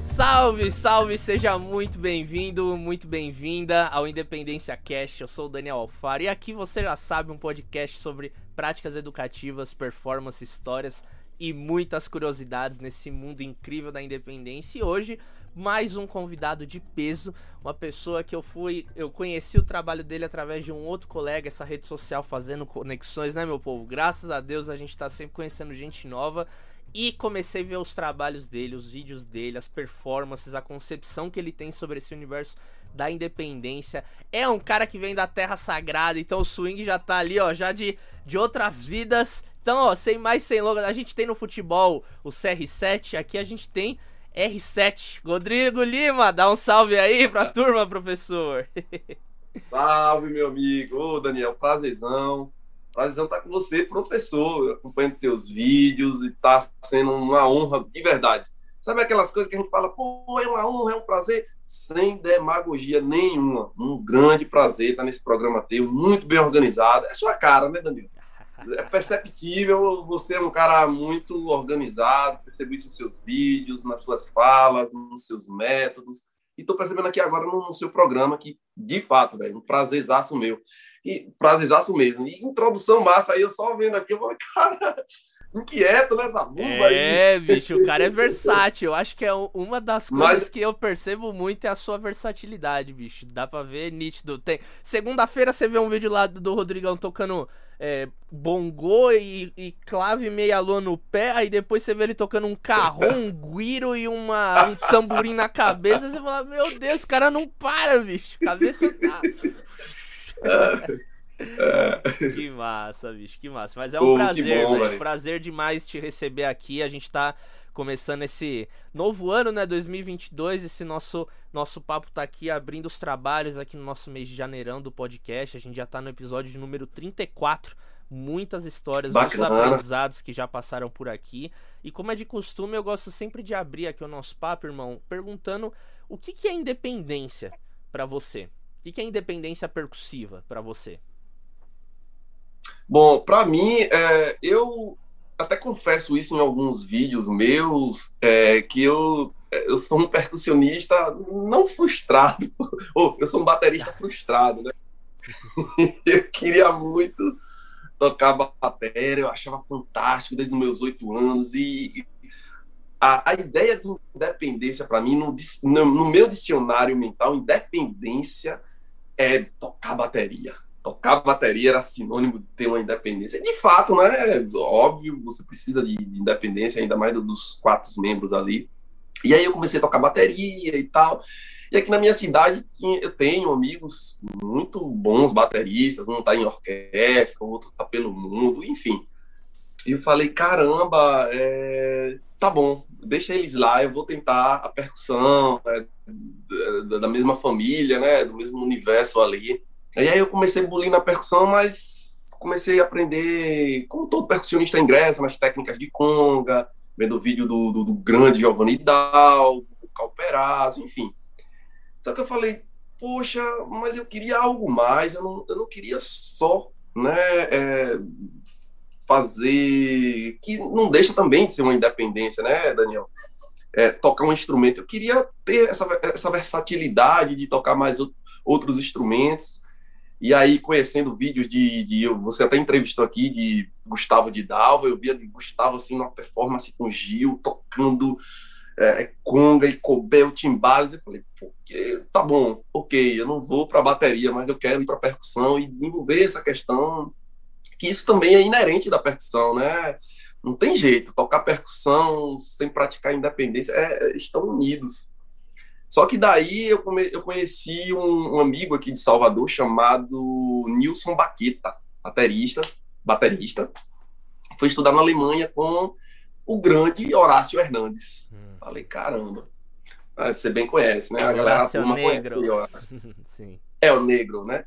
Salve, salve, seja muito bem-vindo, muito bem-vinda ao Independência Cast. Eu sou o Daniel Alfaro e aqui você já sabe um podcast sobre práticas educativas, performance, histórias e muitas curiosidades nesse mundo incrível da independência. E hoje, mais um convidado de peso, uma pessoa que eu fui, eu conheci o trabalho dele através de um outro colega, essa rede social fazendo conexões, né, meu povo? Graças a Deus a gente tá sempre conhecendo gente nova e comecei a ver os trabalhos dele, os vídeos dele, as performances, a concepção que ele tem sobre esse universo da independência. É um cara que vem da Terra Sagrada, então o swing já tá ali, ó, já de, de outras vidas. Então, ó, sem mais, sem longas, a gente tem no futebol o CR7, aqui a gente tem R7. Rodrigo Lima, dá um salve aí pra turma, professor. Salve, meu amigo. Ô, Daniel, prazerzão. Prazerzão estar com você, professor, acompanhando teus vídeos e tá sendo uma honra de verdade. Sabe aquelas coisas que a gente fala, pô, é uma honra, é um prazer, sem demagogia nenhuma. Um grande prazer estar nesse programa teu, muito bem organizado. É sua cara, né, Daniel? É perceptível, você é um cara muito organizado, percebo isso nos seus vídeos, nas suas falas, nos seus métodos. E estou percebendo aqui agora no, no, seu programa que, de fato, velho, um prazerzaço meu. E prazerzaço mesmo. E introdução massa aí, eu só vendo aqui, eu falei, cara, inquieto nessa bomba é, aí. É, bicho, o cara é versátil. Eu acho que é uma das coisas Mas... que eu percebo muito é a sua versatilidade, bicho. Dá pra ver nítido. Tem... Segunda-feira você vê um vídeo lá do Rodrigão tocando é, bongô e, e, clave meia lua no pé, aí depois você vê ele tocando um carrom, um guiro e uma, um tamborim na cabeça, você fala, meu Deus, esse cara não para, bicho, cabeça tá... que massa, bicho, que massa. Mas é um Pô, prazer, bom, velho. Prazer demais te receber aqui. A gente tá começando esse novo ano, né, 2022. Esse nosso nosso papo tá aqui abrindo os trabalhos aqui no nosso mês de janeirão do podcast. A gente já tá no episódio de número 34. Muitas histórias, Bacana. muitos aprendizados que já passaram por aqui. E como é de costume, eu gosto sempre de abrir aqui o nosso papo, irmão, perguntando o que, que é independência para você? O que, que é independência percussiva para você? Bom, para mim, é, eu até confesso isso em alguns vídeos meus, é, que eu, eu sou um percussionista não frustrado, ou eu sou um baterista frustrado, né? eu queria muito tocar bateria, eu achava fantástico desde os meus oito anos, e a, a ideia de independência, para mim, no, no, no meu dicionário mental, independência é tocar bateria tocar bateria era sinônimo de ter uma independência. De fato, né? Óbvio, você precisa de, independência, ainda mais dos quatro membros ali. E aí eu comecei a tocar bateria e tal. E aqui na minha cidade eu tenho amigos muito bons bateristas, um tá em orquestra, outro tá pelo mundo, enfim. E eu falei, caramba, é... tá bom, deixa eles lá, eu vou tentar a percussão, é, da, da mesma família, né, do mesmo universo ali. E aí eu comecei a bulir na percussão, mas comecei a aprender, como todo percussionista ingressa, nas técnicas de conga, vendo o vídeo do, do, do grande Giovanni Dal, do Calperazzo, enfim. Só que eu falei, poxa, mas eu queria algo mais, eu não, eu não queria só né, é, fazer, que não deixa também de ser uma independência, né, Daniel? É, tocar um instrumento. Eu queria ter essa, essa versatilidade de tocar mais outros instrumentos. E aí, conhecendo vídeos de, de. Você até entrevistou aqui de Gustavo de Dalva, eu via de Gustavo assim, numa performance com Gil, tocando é, conga e cobel, timbales. Eu falei, porque tá bom, ok, eu não vou para bateria, mas eu quero ir para percussão e desenvolver essa questão, que isso também é inerente da percussão, né? Não tem jeito, tocar percussão sem praticar independência, é, estão unidos. Só que daí eu, come, eu conheci um, um, amigo aqui de Salvador chamado Nilson Baqueta, baterista, baterista. Foi estudar na Alemanha com o grande Horácio Hernandes. Hum. Falei, caramba. Ah, você bem conhece, né? A galera Horácio negro. Sim. É o negro, né?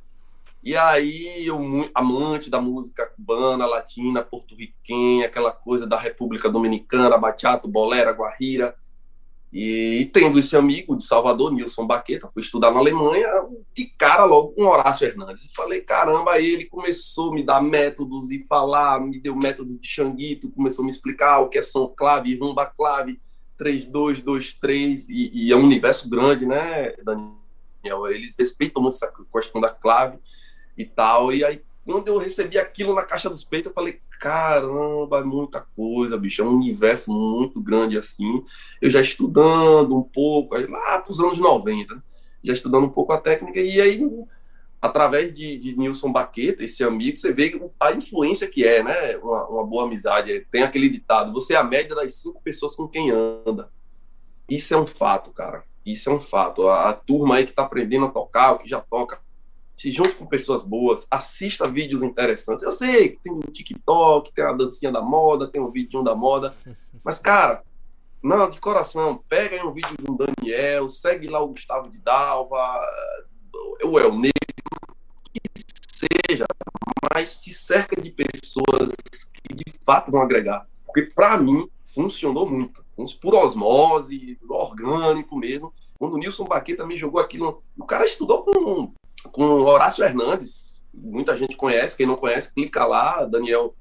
E aí, eu, amante da música cubana, latina, porto-riquenha, aquela coisa da República Dominicana, bachata, bolera, guarrira E tendo esse amigo de Salvador, Nilson Baqueta, fui estudar na Alemanha, de cara logo com Horácio Hernandes. Falei, caramba, aí ele começou a me dar métodos e falar, me deu método de Xanguito, começou a me explicar o que é som clave, rumba clave, 3, 2, 2, 3, e, e é um universo grande, né, Daniel? Eles respeitam muito essa questão da clave e tal, e aí quando eu recebi aquilo na caixa dos peitos, eu falei, caramba, é muita coisa, bicho, é um universo muito grande assim. Eu já estudando um pouco, lá para os anos 90, já estudando um pouco a técnica, e aí, através de, de Nilson Baqueta, esse amigo, você vê a influência que é, né? Uma, uma boa amizade. Tem aquele ditado: você é a média das cinco pessoas com quem anda. Isso é um fato, cara. Isso é um fato. A, a turma aí que está aprendendo a tocar, o que já toca, se junte com pessoas boas, assista vídeos interessantes. Eu sei que tem o TikTok, tem a dancinha da moda, tem um vídeo da moda, mas, cara, não, de coração, pega aí um vídeo do Daniel, segue lá o Gustavo de Dalva, o El Negro, que seja, mas se cerca de pessoas que de fato vão agregar. Porque, para mim, funcionou muito. Por osmose, orgânico mesmo. Quando o Nilson Baqueta me jogou aquilo, o cara estudou com com Horácio Hernandes. Muita gente conhece, quem não conhece, clica lá, Daniel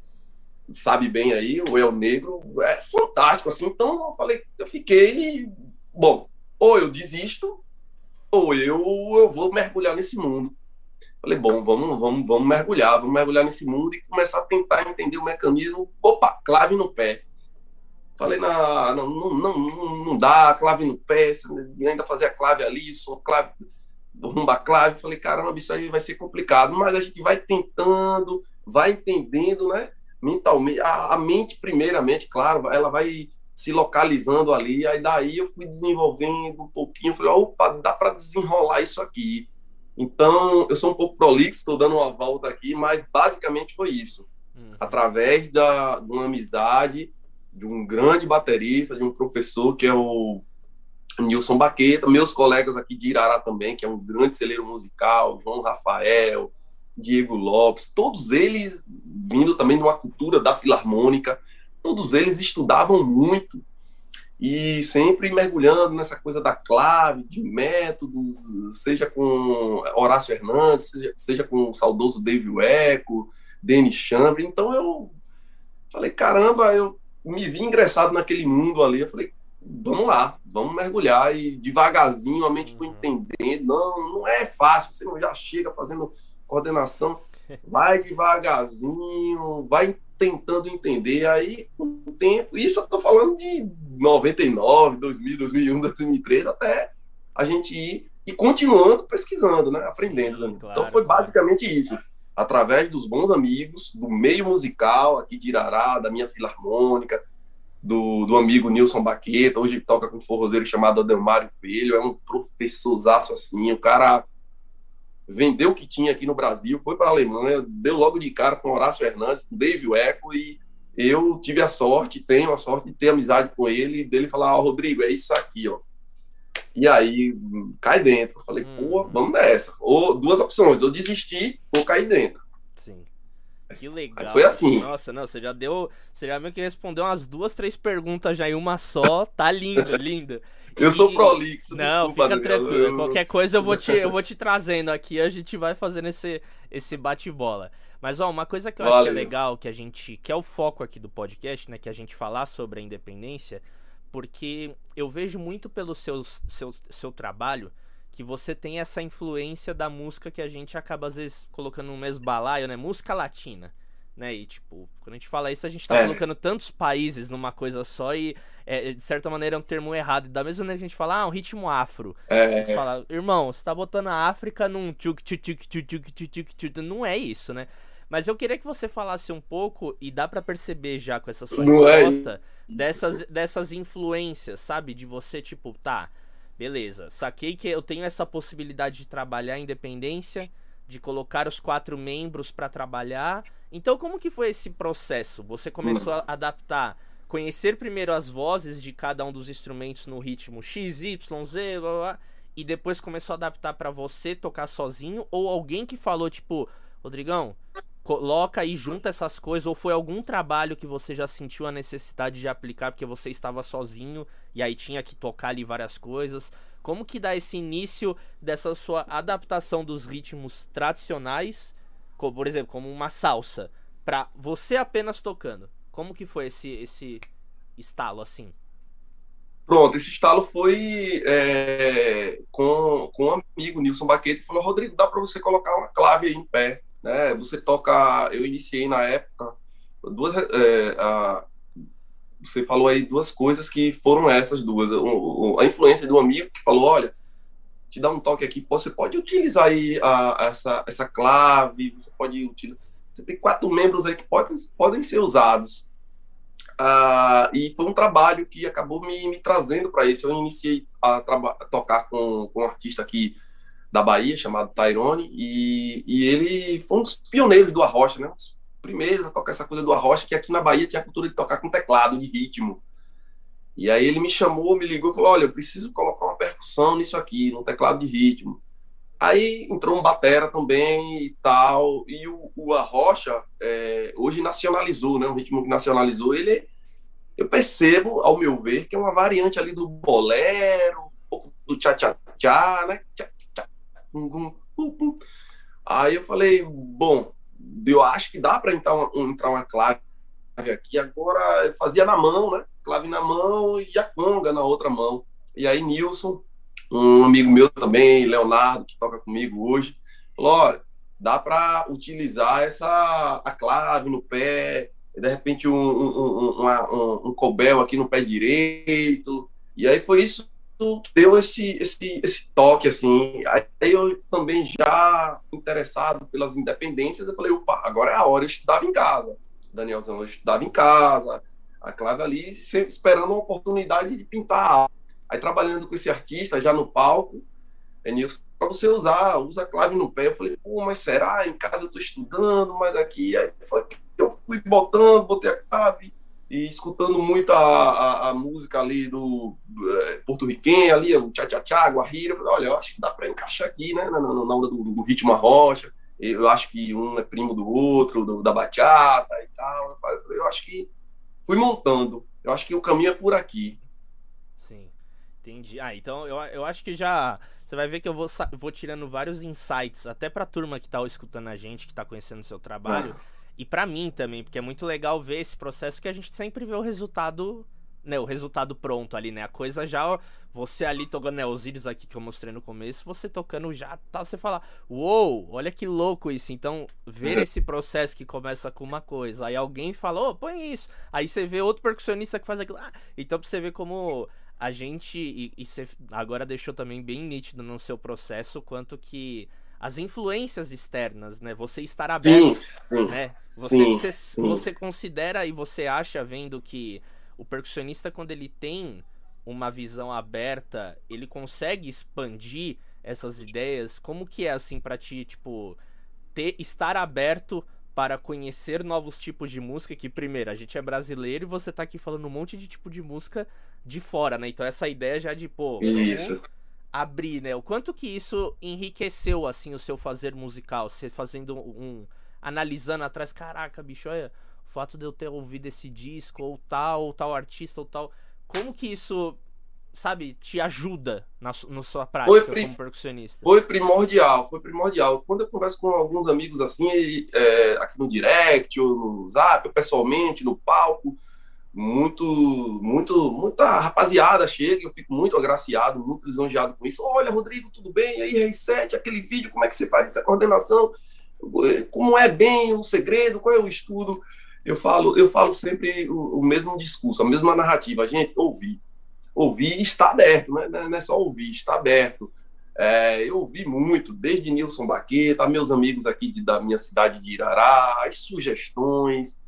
sabe bem aí, o El Negro é fantástico, assim. Então eu falei, eu fiquei, bom, ou eu desisto, ou eu, eu vou mergulhar nesse mundo. Falei, bom, vamos, vamos, vamos mergulhar, vamos mergulhar nesse mundo e começar a tentar entender o mecanismo. Opa, clave no pé. Falei, não, não, não, não, dá, clave no pé, ainda fazer a clave ali, só clave rumba clave, falei, caramba, isso aí vai ser complicado, mas a gente vai tentando, vai entendendo, né? Mentalmente, a, a mente, primeiramente, claro, ela vai se localizando ali, aí daí eu fui desenvolvendo um pouquinho, falei, opa, dá para desenrolar isso aqui. Então, eu sou um pouco prolixo, estou dando uma volta aqui, mas basicamente foi isso. Uhum. Através da, de uma amizade, de um grande baterista, de um professor que é o Nilson Baqueta, meus colegas aqui de Irará também, que é um grande celeiro musical, João Rafael, Diego Lopes, todos eles vindo também de uma cultura da filarmônica, todos eles estudavam muito e sempre mergulhando nessa coisa da clave, de métodos, seja com Horácio Hernandes, seja, seja com o saudoso Dave Eco, Denis Chambre. Então eu falei, caramba, eu me vi ingressado naquele mundo ali. Eu falei, vamos lá, vamos mergulhar e devagarzinho a mente foi uhum. entendendo. Não, não é fácil, você não já chega fazendo coordenação, vai devagarzinho, vai tentando entender aí com o tempo. Isso eu tô falando de 99, 2000, 2001, 2003 até a gente ir e continuando pesquisando, né, aprendendo. Sim, claro, então foi basicamente claro. isso. Através dos bons amigos, do meio musical aqui de Irará, da minha filarmônica, do, do amigo Nilson Baqueta, hoje toca com um forrozeiro chamado Adelmário Coelho, é um professorzaço assim, o cara vendeu o que tinha aqui no Brasil, foi para a Alemanha, deu logo de cara com Horácio Hernandes, com Dave Eco, e eu tive a sorte, tenho a sorte de ter amizade com ele, e dele falar, ó, oh, Rodrigo, é isso aqui, ó. E aí, cai dentro. Eu falei, hum. pô, vamos nessa. Ou duas opções, ou desistir ou cair dentro. Que legal. Foi assim. Nossa, não, você já deu. Você já meio que respondeu umas duas, três perguntas já em uma só. Tá lindo, lindo. Eu e... sou prolixo. Não, desculpa, fica tranquilo. Eu... Qualquer coisa eu vou, te, eu vou te trazendo aqui. A gente vai fazendo esse, esse bate-bola. Mas, ó, uma coisa que eu Valeu. acho que é legal, que a gente. que é o foco aqui do podcast, né? Que a gente falar sobre a independência. Porque eu vejo muito pelo seu, seu, seu trabalho que você tem essa influência da música que a gente acaba às vezes colocando no mesmo balaio, né? Música latina. Né? E, tipo, quando a gente fala isso, a gente tá é. colocando tantos países numa coisa só e, é, de certa maneira, é um termo errado. Da mesma maneira que a gente fala, ah, um ritmo afro. É. Você fala, irmão, você tá botando a África num tchuk tchuk tchuk tchuk tchuk tchuk Não é isso, né? Mas eu queria que você falasse um pouco, e dá para perceber já com essa sua resposta, é dessas, dessas influências, sabe? De você, tipo, tá, Beleza, saquei que eu tenho essa possibilidade de trabalhar independência, de colocar os quatro membros para trabalhar. Então, como que foi esse processo? Você começou a adaptar, conhecer primeiro as vozes de cada um dos instrumentos no ritmo X, Y, Z, blá, blá, e depois começou a adaptar para você tocar sozinho ou alguém que falou tipo, Rodrigão, coloca e junta essas coisas, ou foi algum trabalho que você já sentiu a necessidade de aplicar porque você estava sozinho e aí tinha que tocar ali várias coisas? Como que dá esse início dessa sua adaptação dos ritmos tradicionais, como, por exemplo, como uma salsa, para você apenas tocando? Como que foi esse esse estalo assim? Pronto, esse estalo foi é, com, com um amigo, Nilson Baquete, que falou, Rodrigo, dá para você colocar uma clave aí em pé, né? Você toca, eu iniciei na época, duas, é, a, você falou aí duas coisas que foram essas duas. A influência do amigo que falou, olha, te dá um toque aqui, você pode utilizar aí a, essa, essa clave, você pode utilizar. Você tem quatro membros aí que podem, podem ser usados. Uh, e foi um trabalho que acabou me, me trazendo para isso. Eu iniciei a, a, tocar com, com um artista aqui da Bahia, chamado Tyrone, e, e ele foi um dos pioneiros do arrocha, né? Os primeiros a tocar essa coisa do arrocha, que aqui na Bahia tinha a cultura de tocar com teclado, de ritmo. E aí ele me chamou, me ligou e falou: Olha, eu preciso colocar uma percussão nisso aqui, no teclado de ritmo. Aí entrou um batera também e tal, e o, o Arrocha é, hoje nacionalizou, né? Um ritmo que nacionalizou, ele, eu percebo, ao meu ver, que é uma variante ali do bolero, um pouco do tchá-tchá-tchá, né tchá, um, um, um, Aí eu falei, bom, eu acho que dá para entrar uma, entrar uma clave aqui, agora eu fazia na mão, né? Clave na mão e a conga na outra mão. E aí Nilson um amigo meu também, Leonardo, que toca comigo hoje, falou: olha, dá para utilizar essa a clave no pé, de repente um, um, um, um, cobel aqui no pé direito. E aí foi isso deu esse, esse, esse toque, assim. Aí eu também já interessado pelas independências, eu falei, opa, agora é a hora, eu estudava em casa. Danielzão, eu estudava em casa, a clave ali, sempre esperando uma oportunidade de pintar Aí trabalhando com esse artista já no palco, é nisso para você usar, usa a clave no pé. Eu falei, pô, mas será? Em casa eu estou estudando, mas aqui. Aí foi que eu fui botando, botei a clave e escutando muito a, a, a música ali do, do é, porto-riquenho, ali, o tchá-tchá-tchá, guarrira. Eu falei, olha, eu acho que dá para encaixar aqui, né, na, na, na onda do, do ritmo rocha. Eu acho que um é primo do outro, do, da bachata e tal. Eu falei, eu acho que fui montando. Eu acho que o caminho é por aqui. Entendi. Ah, então eu, eu acho que já. Você vai ver que eu vou, vou tirando vários insights, até pra turma que tá escutando a gente, que tá conhecendo o seu trabalho. Ah. E para mim também, porque é muito legal ver esse processo que a gente sempre vê o resultado, né? O resultado pronto ali, né? A coisa já. Você ali tocando, né? Os vídeos aqui que eu mostrei no começo, você tocando já tá. Você fala, uou, olha que louco isso. Então, ver uhum. esse processo que começa com uma coisa, aí alguém fala, ô, oh, põe isso. Aí você vê outro percussionista que faz aquilo. Ah, então pra você ver como a gente, e, e você agora deixou também bem nítido no seu processo, quanto que as influências externas, né? Você estar aberto, sim, né? Você, sim, você, sim. você considera e você acha, vendo que o percussionista, quando ele tem uma visão aberta, ele consegue expandir essas ideias? Como que é, assim, para ti, tipo, ter, estar aberto para conhecer novos tipos de música, que primeiro, a gente é brasileiro e você tá aqui falando um monte de tipo de música de fora, né? Então essa ideia já de, pô, isso. Abrir, né? O quanto que isso enriqueceu, assim, o seu fazer musical? Você fazendo um... analisando atrás, caraca, bicho, olha, o fato de eu ter ouvido esse disco, ou tal, ou tal artista, ou tal... Como que isso sabe, te ajuda na, na sua prática foi, como percussionista? Foi primordial, foi primordial. Quando eu converso com alguns amigos assim, é, aqui no direct, ou no zap, ou pessoalmente, no palco, muito, muito, muita rapaziada chega, eu fico muito agraciado, muito lisonjeado com isso. Olha, Rodrigo, tudo bem? E aí, reset, aquele vídeo, como é que você faz essa coordenação? Como é bem o segredo? Qual é o estudo? Eu falo, eu falo sempre o, o mesmo discurso, a mesma narrativa. Gente, ouvir ouvir está aberto, né? não é só ouvir, está aberto. É, eu ouvi muito, desde Nilson Baqueta, meus amigos aqui de, da minha cidade de Irará, as sugestões,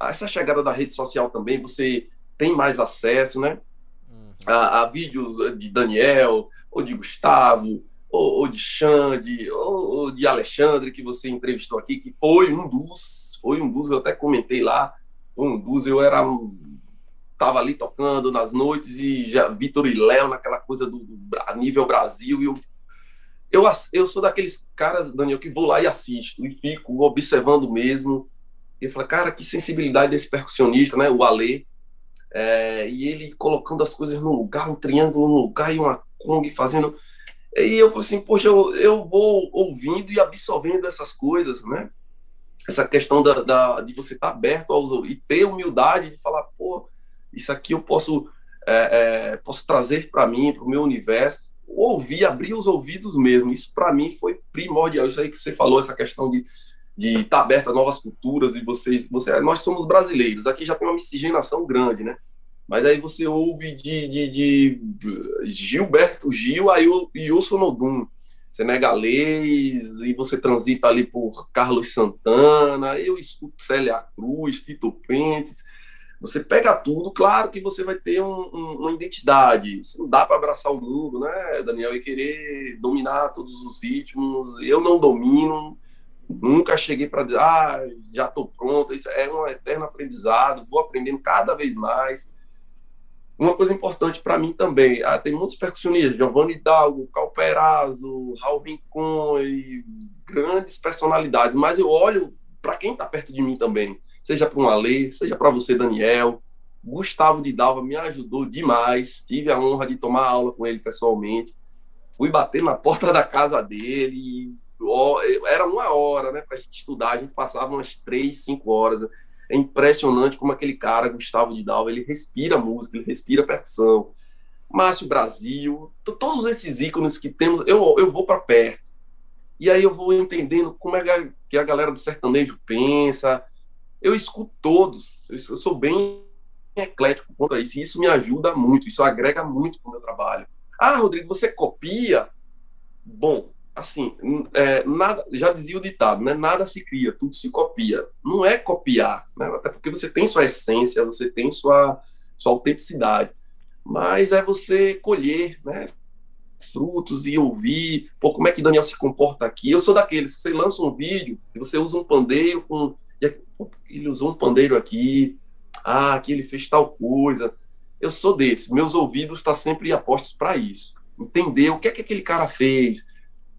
essa chegada da rede social também, você tem mais acesso, né? Uhum. A, a, vídeos de Daniel, ou de Gustavo, ou, ou de Xande, ou, ou, de Alexandre, que você entrevistou aqui, que foi um dos, foi um dos, eu até comentei lá, foi um dos, eu era estava ali tocando nas noites e já Vitor e Léo naquela coisa do, do nível Brasil e eu eu, eu sou daqueles caras, Daniel, que vou lá e assisto, e fico observando mesmo. E eu falo, cara, que sensibilidade desse percussionista, né? O Alê. É, e ele colocando as coisas no lugar, um triângulo no lugar e uma Kong fazendo. E eu falei assim, poxa, eu, eu vou ouvindo e absorvendo essas coisas, né? Essa questão da, da de você estar tá aberto aos e ter humildade de falar, pô, isso aqui eu posso, é, é, posso trazer para mim, para o meu universo. Ouvir, abrir os ouvidos mesmo. Isso para mim foi primordial. Isso aí que você falou, essa questão de de estar tá aberto a novas culturas e vocês, você, nós somos brasileiros. Aqui já tem uma miscigenação grande, né? Mas aí você ouve de, de, de Gilberto Gil o Wilson Nodum, senegalês, e você transita ali por Carlos Santana, eu escuto Célia Cruz, Tito Pentes. Você pega tudo, claro que você vai ter um, um, uma identidade. Você não dá para abraçar o mundo, né, Daniel? E querer dominar todos os ritmos. Eu não domino, nunca cheguei para dizer, ah, já estou pronto. Isso é um eterno aprendizado, vou aprendendo cada vez mais uma coisa importante para mim também, ah, tem muitos percussionistas, Giovanni Hidalgo, Calperazzo, Raul Rincon e grandes personalidades, mas eu olho para quem está perto de mim também, seja para um Alê, seja para você, Daniel. Gustavo de Dalva me ajudou demais, tive a honra de tomar aula com ele pessoalmente. Fui bater na porta da casa dele, era uma hora, né, para a gente estudar, a gente passava umas três, cinco horas é impressionante como aquele cara, Gustavo de Dalva, ele respira música, ele respira percussão. Márcio Brasil, todos esses ícones que temos, eu, eu vou para perto. E aí eu vou entendendo como é que a galera do sertanejo pensa. Eu escuto todos, eu sou bem eclético quanto a isso, e isso me ajuda muito, isso agrega muito para o meu trabalho. Ah, Rodrigo, você copia? Bom, assim, é, nada, já dizia o ditado, né? Nada se cria, tudo se copia. Não é copiar, né? até porque você tem sua essência, você tem sua, sua autenticidade. Mas é você colher, né? Frutos e ouvir, pô, como é que Daniel se comporta aqui? Eu sou daqueles, você lança um vídeo e você usa um pandeiro com. Ele usou um pandeiro aqui, ah, aqui ele fez tal coisa. Eu sou desse, meus ouvidos estão tá sempre apostos para isso. Entender o que é que aquele cara fez,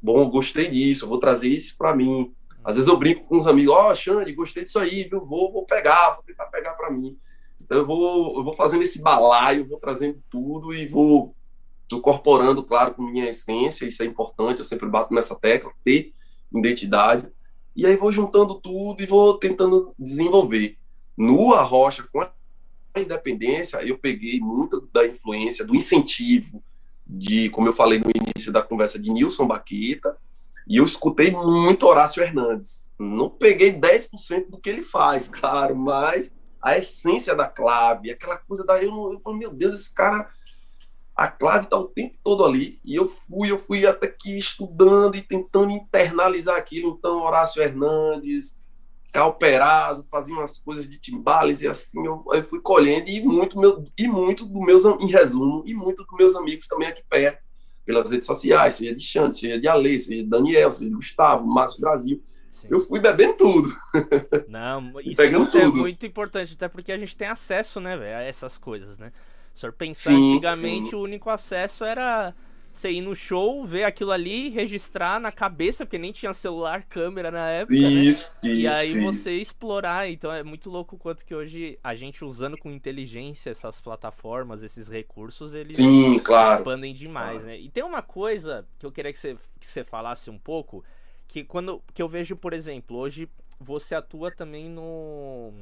bom, gostei disso, vou trazer isso para mim. Às vezes eu brinco com os amigos, ó, oh, Xande, gostei disso aí, viu? Vou, vou pegar, vou tentar pegar para mim. Então eu vou, eu vou fazendo esse balaio, vou trazendo tudo e vou incorporando, claro, com minha essência, isso é importante, eu sempre bato nessa tecla, ter identidade. E aí vou juntando tudo e vou tentando desenvolver. No Arrocha, com a independência, eu peguei muito da influência, do incentivo, de, como eu falei no início da conversa, de Nilson Baquita, e eu escutei muito Horácio Hernandes. Não peguei 10% do que ele faz, claro, mas a essência da clave, aquela coisa da. Eu, eu falei, meu Deus, esse cara. A clave está o tempo todo ali. E eu fui, eu fui até aqui estudando e tentando internalizar aquilo. Então, Horácio Hernandes, Calperazzo, fazia umas coisas de timbales e assim eu, eu, fui colhendo e muito meu e muito do meus em resumo e muito dos meus amigos também aqui perto pelas redes sociais, seja de Xande, seja de Ale, seja de Daniel, seja de Gustavo, Márcio Brasil. Sim. Eu fui bebendo tudo. Não, isso, isso é muito importante, até porque a gente tem acesso, né, véio, a essas coisas, né? O senhor pensar sim, antigamente sim. o único acesso era você ir no show, ver aquilo ali, registrar na cabeça, porque nem tinha celular, câmera na época, isso, né? Isso, e aí isso. você explorar. Então é muito louco o quanto que hoje a gente usando com inteligência essas plataformas, esses recursos, eles Sim, claro. expandem demais, claro. né? E tem uma coisa que eu queria que você, que você falasse um pouco, que quando que eu vejo, por exemplo, hoje você atua também no,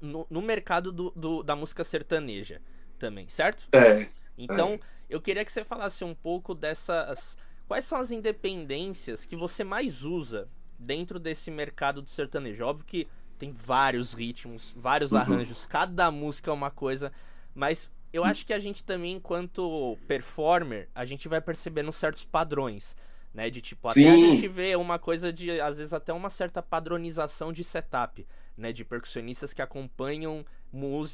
no, no mercado do, do, da música sertaneja também, certo? É. Então, é eu queria que você falasse um pouco dessas. Quais são as independências que você mais usa dentro desse mercado do sertanejo? Óbvio que tem vários ritmos, vários uhum. arranjos, cada música é uma coisa, mas eu acho que a gente também, enquanto performer, a gente vai percebendo certos padrões, né? De tipo, até Sim. a gente vê uma coisa de, às vezes, até uma certa padronização de setup, né? De percussionistas que acompanham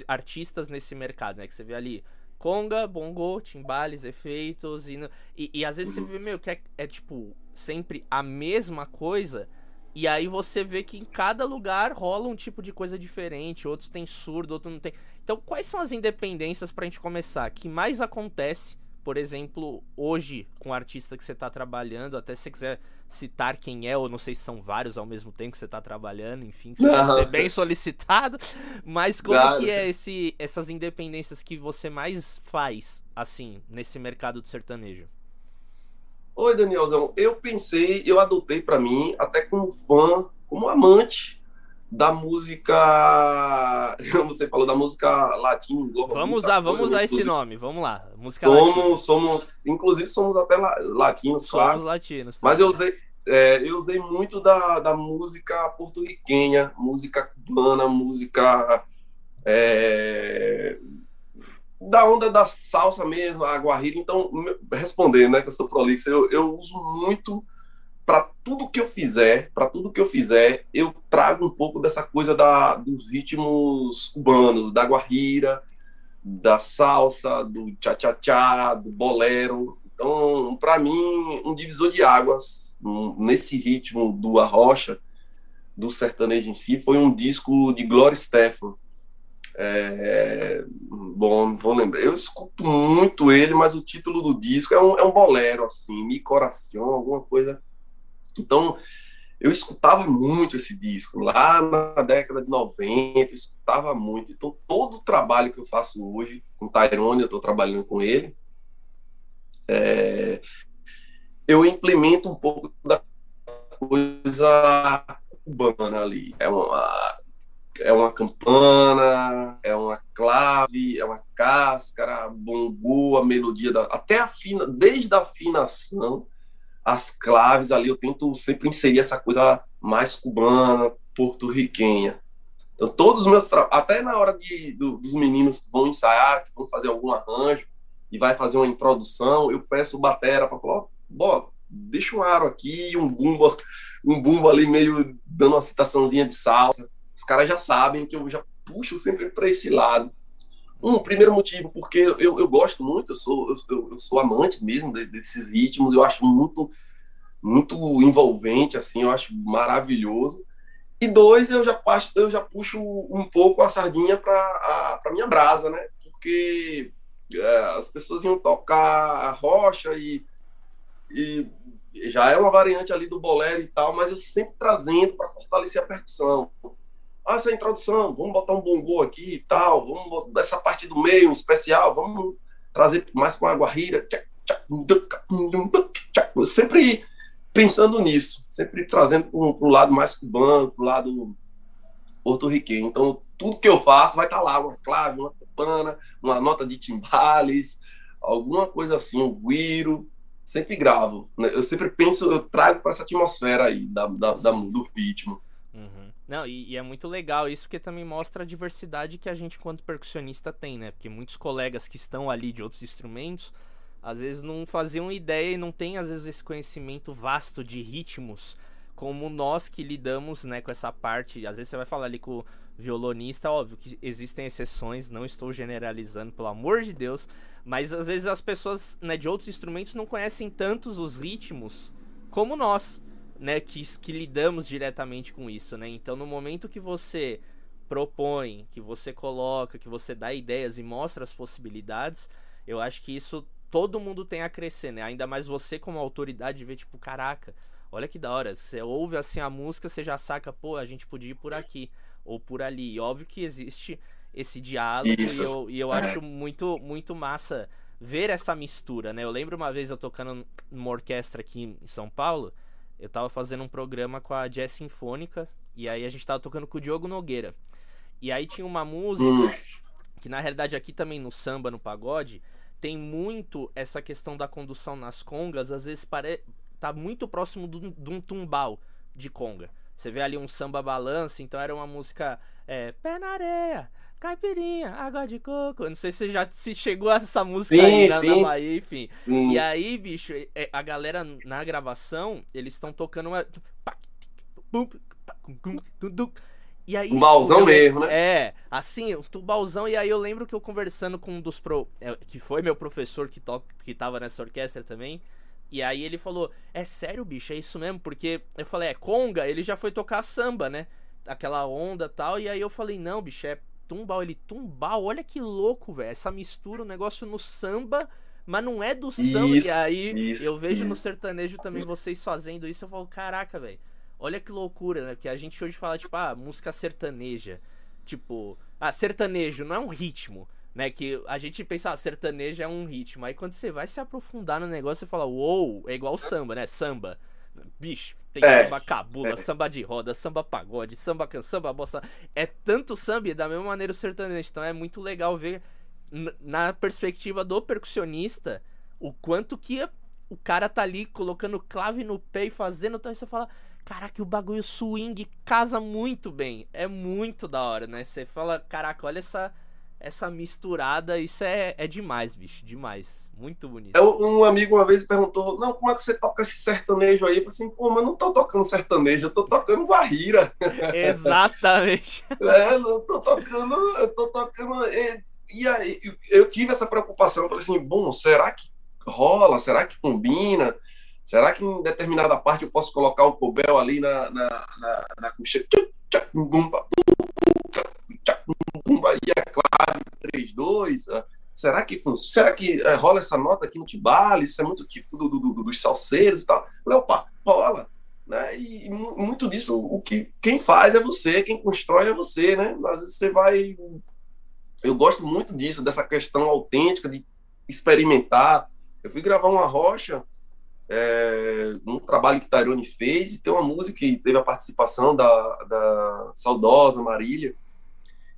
artistas nesse mercado, né? Que você vê ali conga, bongo, timbales, efeitos e, e, e às vezes você vê, meu, que é, é, tipo sempre a mesma coisa e aí você vê que em cada lugar rola um tipo de coisa diferente, outros tem surdo, outros não tem. Então, quais são as independências pra gente começar? Que mais acontece por exemplo, hoje, com o artista que você está trabalhando, até se você quiser citar quem é, ou não sei se são vários ao mesmo tempo que você está trabalhando, enfim, você vai ser bem solicitado. Mas como claro. que é esse, essas independências que você mais faz, assim, nesse mercado do sertanejo? Oi, Danielzão. Eu pensei, eu adotei para mim, até como fã, como amante da música. Você falou da música latina. Vamos usar, vamos usar esse nome, vamos lá. Música somos, latina. somos, inclusive somos até latinos, somos claro. Somos latinos. Mas eu usei, é, eu usei muito da, da música porto-riquenha, música cubana, música é, da onda da salsa mesmo, a guarrira. Então, respondendo, né, que eu sou prolixo, eu, eu uso muito para tudo que eu fizer, para tudo que eu fizer, eu trago um pouco dessa coisa da, dos ritmos cubanos, da guarrira, da salsa, do cha-cha-cha, do bolero. Então, para mim, um divisor de águas nesse ritmo do Arrocha, do sertanejo em si, foi um disco de Gloria Stefan. É, bom, vou lembrar. Eu escuto muito ele, mas o título do disco é um, é um bolero, assim, Mi Coração, alguma coisa então, eu escutava muito esse disco. Lá na década de 90, eu escutava muito. Então, todo o trabalho que eu faço hoje, com Tyrone, eu estou trabalhando com ele, é, eu implemento um pouco da coisa cubana ali. É uma, é uma campana, é uma clave, é uma cáscara, bongo, a melodia, da, até a fina, desde a afinação as claves ali, eu tento sempre inserir essa coisa mais cubana, porto-riquenha. Então, todos os meus até na hora de, do, dos meninos vão ensaiar, que vão fazer algum arranjo e vai fazer uma introdução, eu peço batera para falar, ó, deixa um aro aqui, um bumbo, um bumbo ali meio dando uma citaçãozinha de salsa. Os caras já sabem que eu já puxo sempre para esse lado. Um primeiro motivo, porque eu, eu gosto muito, eu sou, eu, eu sou amante mesmo desses ritmos, eu acho muito, muito envolvente, assim, eu acho maravilhoso. E dois, eu já, eu já puxo um pouco a sardinha para a minha brasa, né? Porque é, as pessoas iam tocar a rocha e, e já é uma variante ali do bolero e tal, mas eu sempre trazendo para fortalecer a percussão ah, essa introdução, vamos botar um bongo aqui e tal, vamos botar essa parte do meio, um especial, vamos trazer mais com a guarrira. Sempre pensando nisso, sempre trazendo para o lado mais cubano, para o lado porto-riquenho. Então, tudo que eu faço vai estar tá lá, uma clave, uma campana, uma nota de timbales, alguma coisa assim, um guiro, sempre gravo. Né? Eu sempre penso, eu trago para essa atmosfera aí da, da, da do ritmo. Uhum. Não, e, e, é muito legal isso porque também mostra a diversidade que a gente, quanto percussionista, tem, né? Porque muitos colegas que estão ali de outros instrumentos, às vezes não faziam ideia e não tem, às vezes, esse conhecimento vasto de ritmos, como nós que lidamos, né, com essa parte. Às vezes você vai falar ali com o violonista, óbvio que existem exceções, não estou generalizando, pelo amor de Deus, mas às vezes as pessoas, né, de outros instrumentos não conhecem tantos os ritmos como nós né, que, que lidamos diretamente com isso, né? Então, no momento que você propõe, que você coloca, que você dá ideias e mostra as possibilidades, eu acho que isso todo mundo tem a crescer, né? Ainda mais você como autoridade vê tipo, caraca, olha que da hora, você ouve assim a música, você já saca, pô, a gente podia ir por aqui ou por ali. E óbvio que existe esse diálogo e eu, e eu acho muito muito massa ver essa mistura, né? Eu lembro uma vez eu tocando numa orquestra aqui em São Paulo, eu tava fazendo um programa com a Jazz Sinfônica, e aí a gente tava tocando com o Diogo Nogueira. E aí tinha uma música, hum. que na realidade aqui também no samba, no pagode, tem muito essa questão da condução nas congas, às vezes pare... tá muito próximo de um tumbal de conga. Você vê ali um samba balança, então era uma música é, pé na areia, caipirinha, água de coco. Não sei se já se chegou a essa música sim, aí na, sim. na Bahia, enfim. Sim. E aí, bicho, é, a galera na gravação, eles estão tocando uma. E aí, um balzão mesmo, né? É, assim, um tubalzão. E aí eu lembro que eu conversando com um dos pro. É, que foi meu professor que, to, que tava nessa orquestra também. E aí ele falou: É sério, bicho, é isso mesmo? Porque eu falei: É conga, ele já foi tocar samba, né? Aquela onda tal. E aí eu falei: Não, bicho, é tumbal. Ele, tumbal, olha que louco, velho. Essa mistura, o um negócio no samba mas não é do samba. Isso, e aí isso, eu vejo no isso. sertanejo também vocês fazendo isso, eu falo, caraca, velho. Olha que loucura, né? Porque a gente hoje fala, tipo, ah, música sertaneja. Tipo, ah, sertanejo não é um ritmo, né? Que a gente pensa, ah, sertanejo é um ritmo. Aí quando você vai se aprofundar no negócio, você fala, uou, é igual samba, né? Samba. Bicho, tem É, samba cabula, é. samba de roda, samba pagode, samba can, samba bossa. É tanto samba e da mesma maneira o sertanejo. Então é muito legal ver na perspectiva do percussionista o quanto que o cara tá ali colocando clave no pé e fazendo, então aí você fala, caraca, o bagulho swing casa muito bem. É muito da hora, né? Você fala, caraca, olha essa essa misturada, isso é, é demais, bicho, demais. Muito bonito. Um amigo uma vez perguntou: Não, como é que você toca esse sertanejo aí? Eu falei assim: Pô, mas eu não tô tocando sertanejo, eu tô tocando guarrira. Exatamente. É, não tô tocando, eu tô tocando. E, e aí eu tive essa preocupação, eu falei assim, bom, será que rola? Será que combina? Será que em determinada parte eu posso colocar o cobel ali na, na, na, na E a clave 3-2? ah, Será que? Será que eh, rola essa nota aqui no timbale? Isso é muito tipo do, do- do- dos salseiros e tal. Falei, opa, rola né? E mu- muito disso, o que quem faz é você, quem constrói é você, né? Às vezes você vai. Eu gosto muito disso, dessa questão autêntica de experimentar. Eu fui gravar uma rocha, é, um trabalho que Tyrone fez, e tem uma música que teve a participação da, da saudosa Marília.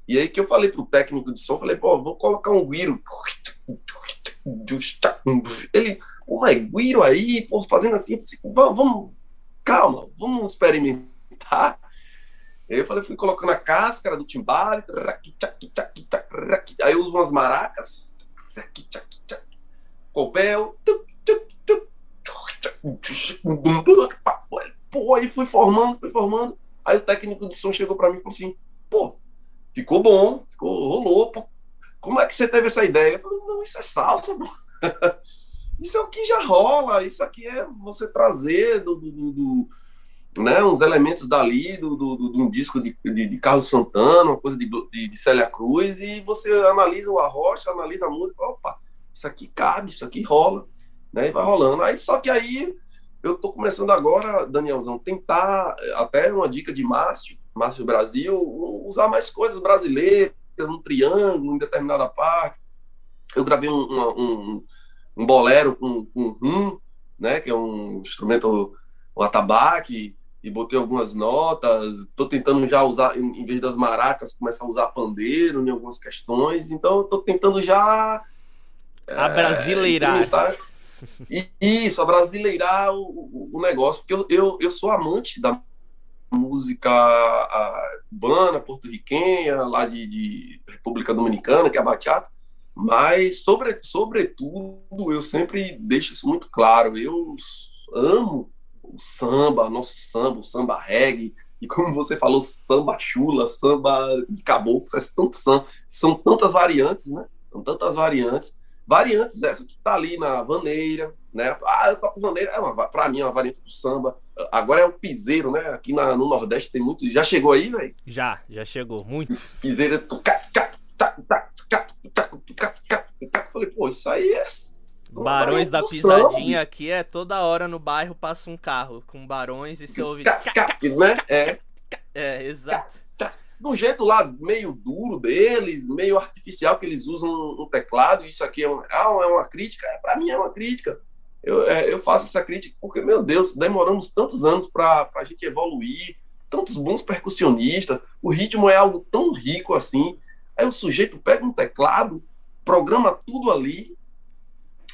E aí que eu falei pro técnico de som, falei, pô, vou colocar um guiro. Ele, pô, mas guiro aí, pô, fazendo assim, assim, vamos, vamos calma, vamos experimentar. Aí eu falei, fui colocando a cáscara do timbale, aí eu uso umas maracas, cobel, pô, aí fui formando, fui formando. Aí o técnico de som chegou para mim e falou assim, pô, ficou bom, ficou, rolou, pô. Como é que você teve essa ideia? Eu falei, não, isso é salsa. Isso é o que já rola, isso aqui é você trazer do, do, do né, uns elementos dali, do, do, do, de um disco de, de, de Carlos Santana, uma coisa de, de, de Célia Cruz, e você analisa o arrocha, analisa a música, opa, isso aqui cabe, isso aqui rola, né, e vai rolando. Aí, só que aí, eu tô começando agora, Danielzão, tentar, até uma dica de Márcio, Márcio Brasil, usar mais coisas brasileiras, um triângulo, em determinada parte. Eu gravei um, uma, um um bolero com, com rum, né, que é um instrumento, um atabaque, e botei algumas notas. Estou tentando já usar, em vez das maracas, começar a usar pandeiro em algumas questões. Então, estou tentando já. A brasileirar. É, e, isso, a brasileirar o, o, o, negócio, porque eu, eu, eu sou amante da música cubana, porto-riquenha, lá de, de República Dominicana, que é a bachata. Mas, sobre, sobretudo, eu sempre deixo isso muito claro. Eu amo o samba, nosso samba, o samba reggae, e como você falou, samba chula, samba de caboclo, são, são tantas variantes, né? São tantas variantes. Variantes essa que tá ali na vaneira, né? Ah, eu toco vaneira, é uma, pra mim é uma variante do samba. Agora é o piseiro, né? Aqui na, no Nordeste tem muito. Já chegou aí, velho? Já, já chegou, muito. Piseiro. Falei, pô, isso aí é. Barões da Pisadinha aqui é toda hora no bairro passa um carro com barões e você ouve. né? É. É, exato. Do jeito lá meio duro deles, meio artificial que eles usam um teclado, isso aqui é uma, ah, é uma crítica? É, para mim é uma crítica. Eu, é, eu faço essa crítica porque, meu Deus, demoramos tantos anos para a gente evoluir, tantos bons percussionistas, o ritmo é algo tão rico assim. Aí o sujeito pega um teclado, programa tudo ali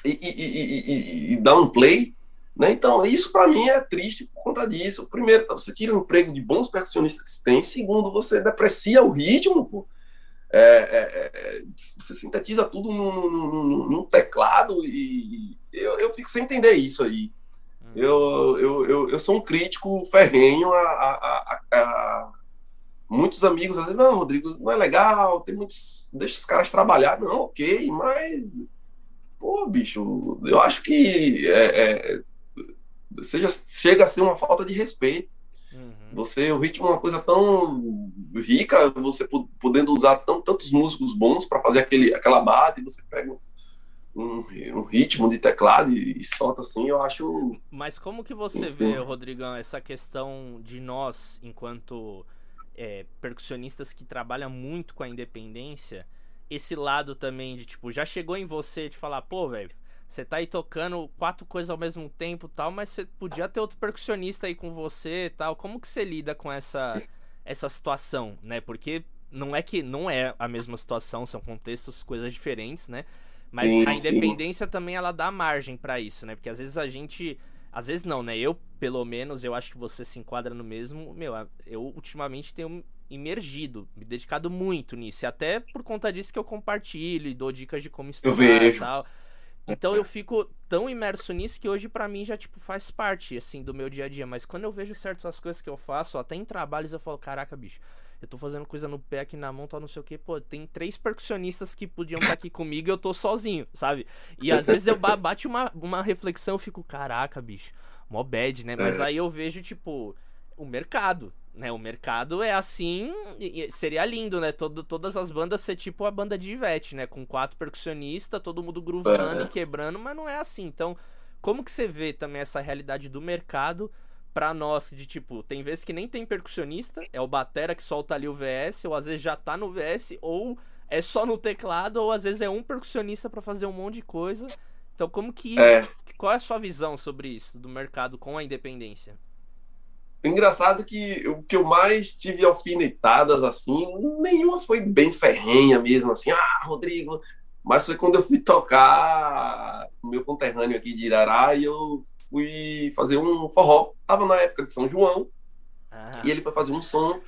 e, e, e, e dá um play. Né? Então, isso para mim é triste por conta disso. Primeiro, você tira o emprego de bons percussionistas que você tem. Segundo, você deprecia o ritmo. Pô. É, é, é, você sintetiza tudo num, num, num teclado e eu, eu, fico sem entender isso aí. Hum. Eu, eu, eu, eu, sou um crítico ferrenho a, a, a, a muitos amigos às vezes, não, Rodrigo, não é legal, tem muitos. Deixa os caras trabalhar. Não, ok, mas. Pô, bicho, eu acho que é, é, seja, chega a ser uma falta de respeito. Uhum. Você, o ritmo é uma coisa tão rica, você podendo usar tão, tantos músicos bons para fazer aquele, aquela base, você pega um, um, ritmo de teclado e, e, solta assim, eu acho. Mas como que você vê, Rodrigão, essa questão de nós, enquanto é, percussionistas que trabalham muito com a independência, esse lado também de tipo, já chegou em você de falar, pô, velho, você tá aí tocando quatro coisas ao mesmo tempo tal, mas você podia ter outro percussionista aí com você tal. Como que você lida com essa, essa situação, né? Porque não é que não é a mesma situação, são contextos, coisas diferentes, né? Mas sim, a independência sim. também ela dá margem para isso, né? Porque às vezes a gente. Às vezes não, né? Eu, pelo menos, eu acho que você se enquadra no mesmo. Meu, eu ultimamente tenho imergido, me dedicado muito nisso. E até por conta disso que eu compartilho e dou dicas de como estudar e tal. Então eu fico tão imerso nisso que hoje para mim já tipo faz parte assim do meu dia a dia, mas quando eu vejo certas coisas que eu faço, até em trabalhos eu falo, caraca, bicho, eu tô fazendo coisa no pé aqui na mão, tal, não sei o que, pô, tem três percussionistas que podiam estar aqui comigo e eu tô sozinho, sabe? E às vezes eu bate uma, uma reflexão, eu fico, caraca, bicho, mó bad, né? Mas é. aí eu vejo, tipo, o mercado, né? O mercado é assim, seria lindo, né? Todo, todas as bandas ser tipo a banda de Ivete, né? Com quatro percussionistas, todo mundo groovando é. e quebrando, mas não é assim. Então, como que você vê também essa realidade do mercado pra nós, de tipo, tem vezes que nem tem percussionista, é o batera que solta ali o VS, ou às vezes já tá no VS, ou é só no teclado, ou às vezes é um percussionista para fazer um monte de coisa. Então, como que. É. Qual é a sua visão sobre isso, do mercado com a independência? Engraçado que o que eu mais tive alfinetadas assim, nenhuma foi bem ferrenha mesmo, assim, ah, Rodrigo. Mas foi quando eu fui tocar o meu conterrâneo aqui de Irará e eu fui fazer um forró. Tava na época de São João. Ah. E ele foi fazer um som.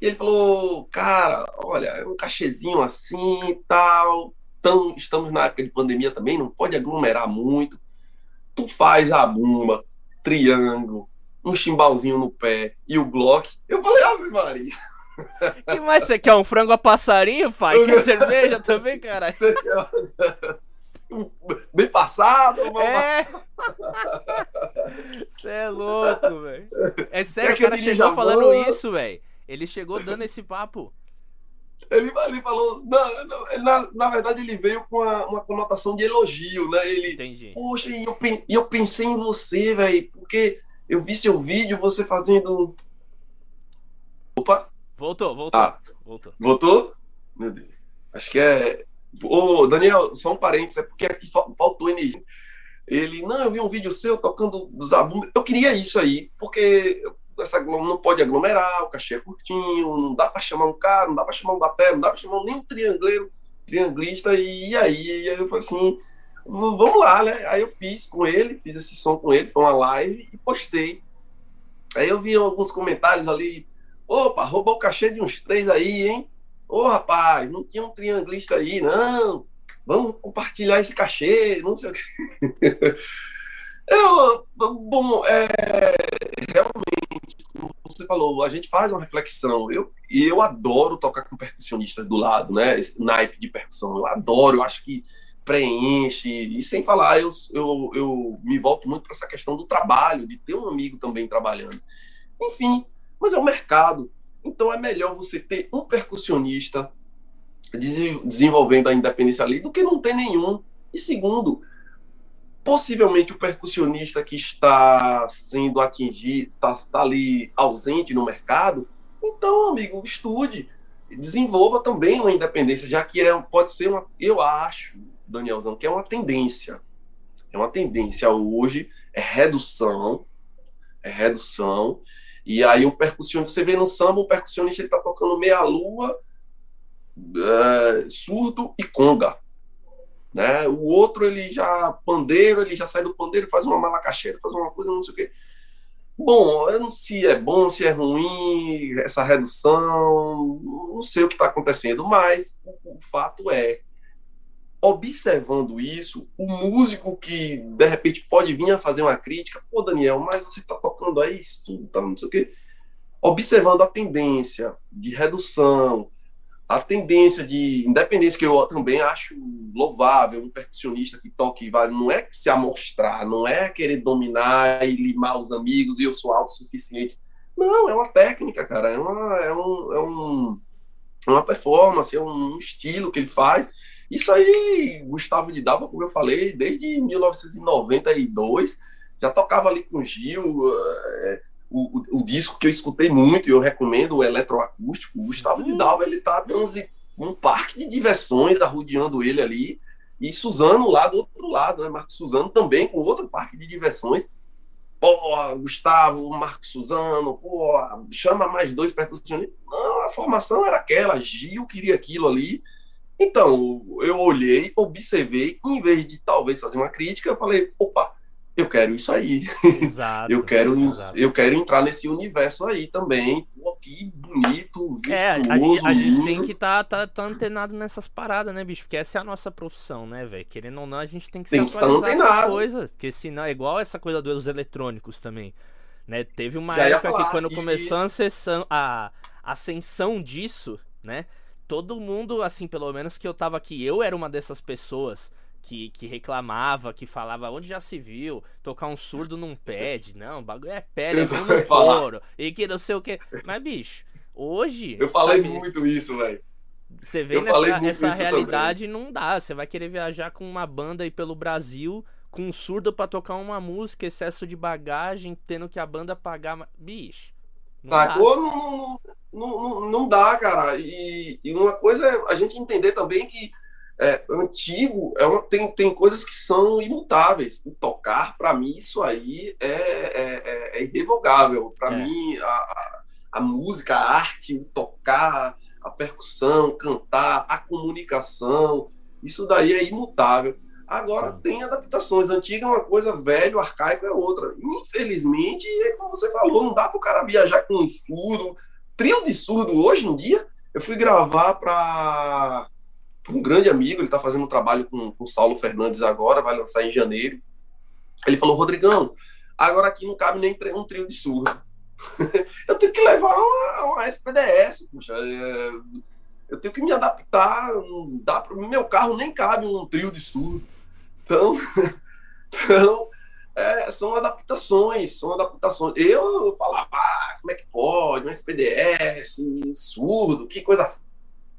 E ele falou, cara, olha, é um cachezinho assim e tal. Tão, estamos na época de pandemia também, não pode aglomerar muito. Tu faz a bumba, triângulo, um chimbalzinho no pé e o bloco. Eu falei, Ave Maria. que mais você quer? Um frango a passarinho, pai? Quer cerveja também, cara? bem passado. É. Você é louco, velho. É sério, o cara chegou falando isso, velho. Ele chegou dando esse papo. Ele, ele falou, não, na, na verdade ele veio com uma, uma, conotação de elogio, né? Ele, Entendi. Poxa, e eu, e eu pensei em você, velho, porque eu vi seu vídeo, você fazendo. Opa! Voltou, voltou. Ah, voltou. Voltou? Meu Deus. Acho que é Ô, Daniel, só um parênteses, é porque aqui faltou energia. Ele, não, eu vi um vídeo seu tocando zabumba. Eu queria isso aí, porque essa não pode aglomerar, o cachê é curtinho, não dá para chamar um cara, não dá para chamar um bater, não dá para chamar nem um triangleiro, trianglista, e aí, e aí eu falei assim, vamos lá, né? Aí eu fiz com ele, fiz esse som com ele, foi uma live e postei. Aí eu vi alguns comentários ali, opa, roubou o cachê de uns três aí, hein? Ô, oh, rapaz, não tinha um trianglista aí, não. Vamos compartilhar esse cachê, não sei o que. Eu, bom, é, realmente, como você falou, a gente faz uma reflexão. Eu, e eu adoro tocar com percussionistas do lado, né? Esse naipe de percussão. Eu adoro, eu acho que preenche. E sem falar, eu, eu, eu me volto muito para essa questão do trabalho, de ter um amigo também trabalhando. Enfim, mas é o mercado. Então é melhor você ter um percussionista desenvolvendo a independência ali do que não ter nenhum. E segundo, possivelmente o percussionista que está sendo atingido, está, está ali ausente no mercado, então, amigo, estude, desenvolva também uma independência, já que é, pode ser uma, eu acho, Danielzão, que é uma tendência. É uma tendência hoje, é redução, é redução, e aí um percussionista, você vê no samba, o percussionista ele tá tocando meia-lua, é, surdo e conga. Né? O outro, ele já, pandeiro, ele já sai do pandeiro, faz uma malacaxeira, faz uma coisa, não sei o quê. Bom, eu não sei se é bom, se é ruim, essa redução, não sei o que está acontecendo, mas o, o fato é observando isso, o músico que de repente pode vir a fazer uma crítica, pô, Daniel, mas você está tocando aí, isso tá não sei o quê. Observando a tendência de redução, a tendência de independência, que eu também acho louvável, um percussionista que toque vale, não é se amostrar, não é querer dominar e limar os amigos e eu sou autossuficiente. Não, é uma técnica, cara, é, uma, é, um, é um, uma performance, é um estilo que ele faz Isso aí, Gustavo de Dava, como eu falei, desde 1992, já tocava ali com Gil, é, o, o, o, disco que eu escutei muito e eu recomendo, o eletroacústico, o Gustavo uhum. de Dava, ele tá transitando um parque de diversões, arrodeando ele ali, e Suzano lá do outro lado, né? Marcos Suzano também com outro parque de diversões. Pô, Gustavo, Marcos Suzano, pô, chama mais dois percussionistas. Não, a formação era aquela, Gil queria aquilo ali. Então, eu olhei, observei, em vez de talvez fazer uma crítica, eu falei, opa, eu quero isso aí. Exato, eu quero exato. eu quero entrar nesse universo aí também. Pô, que bonito, virtuoso, É, a, gente, a gente tem que estar tá, tá, tá antenado nessas paradas, né, bicho? Porque essa é a nossa profissão, né, velho? Querendo ou não, a gente tem que tem se atualizar tá coisa. Porque senão é igual essa coisa dos eletrônicos também. Né? Teve uma Já época que quando começou a ascensão, a ascensão disso, né? Todo mundo, assim, pelo menos que eu tava aqui, eu era uma dessas pessoas que, que reclamava, que falava onde já se viu tocar um surdo num pad. Não, o bagulho é pad, é no couro. E que não sei o que. Mas, bicho, hoje. Eu falei sabe, muito isso, velho. Você vê nessa essa realidade também. não dá. Você vai querer viajar com uma banda aí pelo Brasil, com um surdo para tocar uma música, excesso de bagagem, tendo que a banda pagar. Bicho. Não Sacou? Não, não, não, não dá, cara. E, e uma coisa é a gente entender também que é, antigo é uma, tem, tem coisas que são imutáveis. O tocar, para mim, isso aí é, é, é, é irrevogável. Para é. mim, a, a, a, música, a arte, o tocar, a percussão, cantar, a comunicação, isso daí é imutável. Agora Sim. tem adaptações. Antiga é uma coisa, velho, arcaico é outra. Infelizmente, é como você falou, não dá para o cara viajar com um surdo. Trio de surdo hoje em dia, eu fui gravar para um grande amigo, ele está fazendo um trabalho com, com o Saulo Fernandes agora, vai lançar em janeiro. Ele falou, Rodrigão, agora aqui não cabe nem um trio de surdo. eu tenho que levar uma, uma SPDS. É, eu tenho que me adaptar. Dá pro meu carro nem cabe um trio de surdo. Então, então é, são adaptações, são adaptações. Eu falava, ah, como é que pode? Um SPDS, surdo, que coisa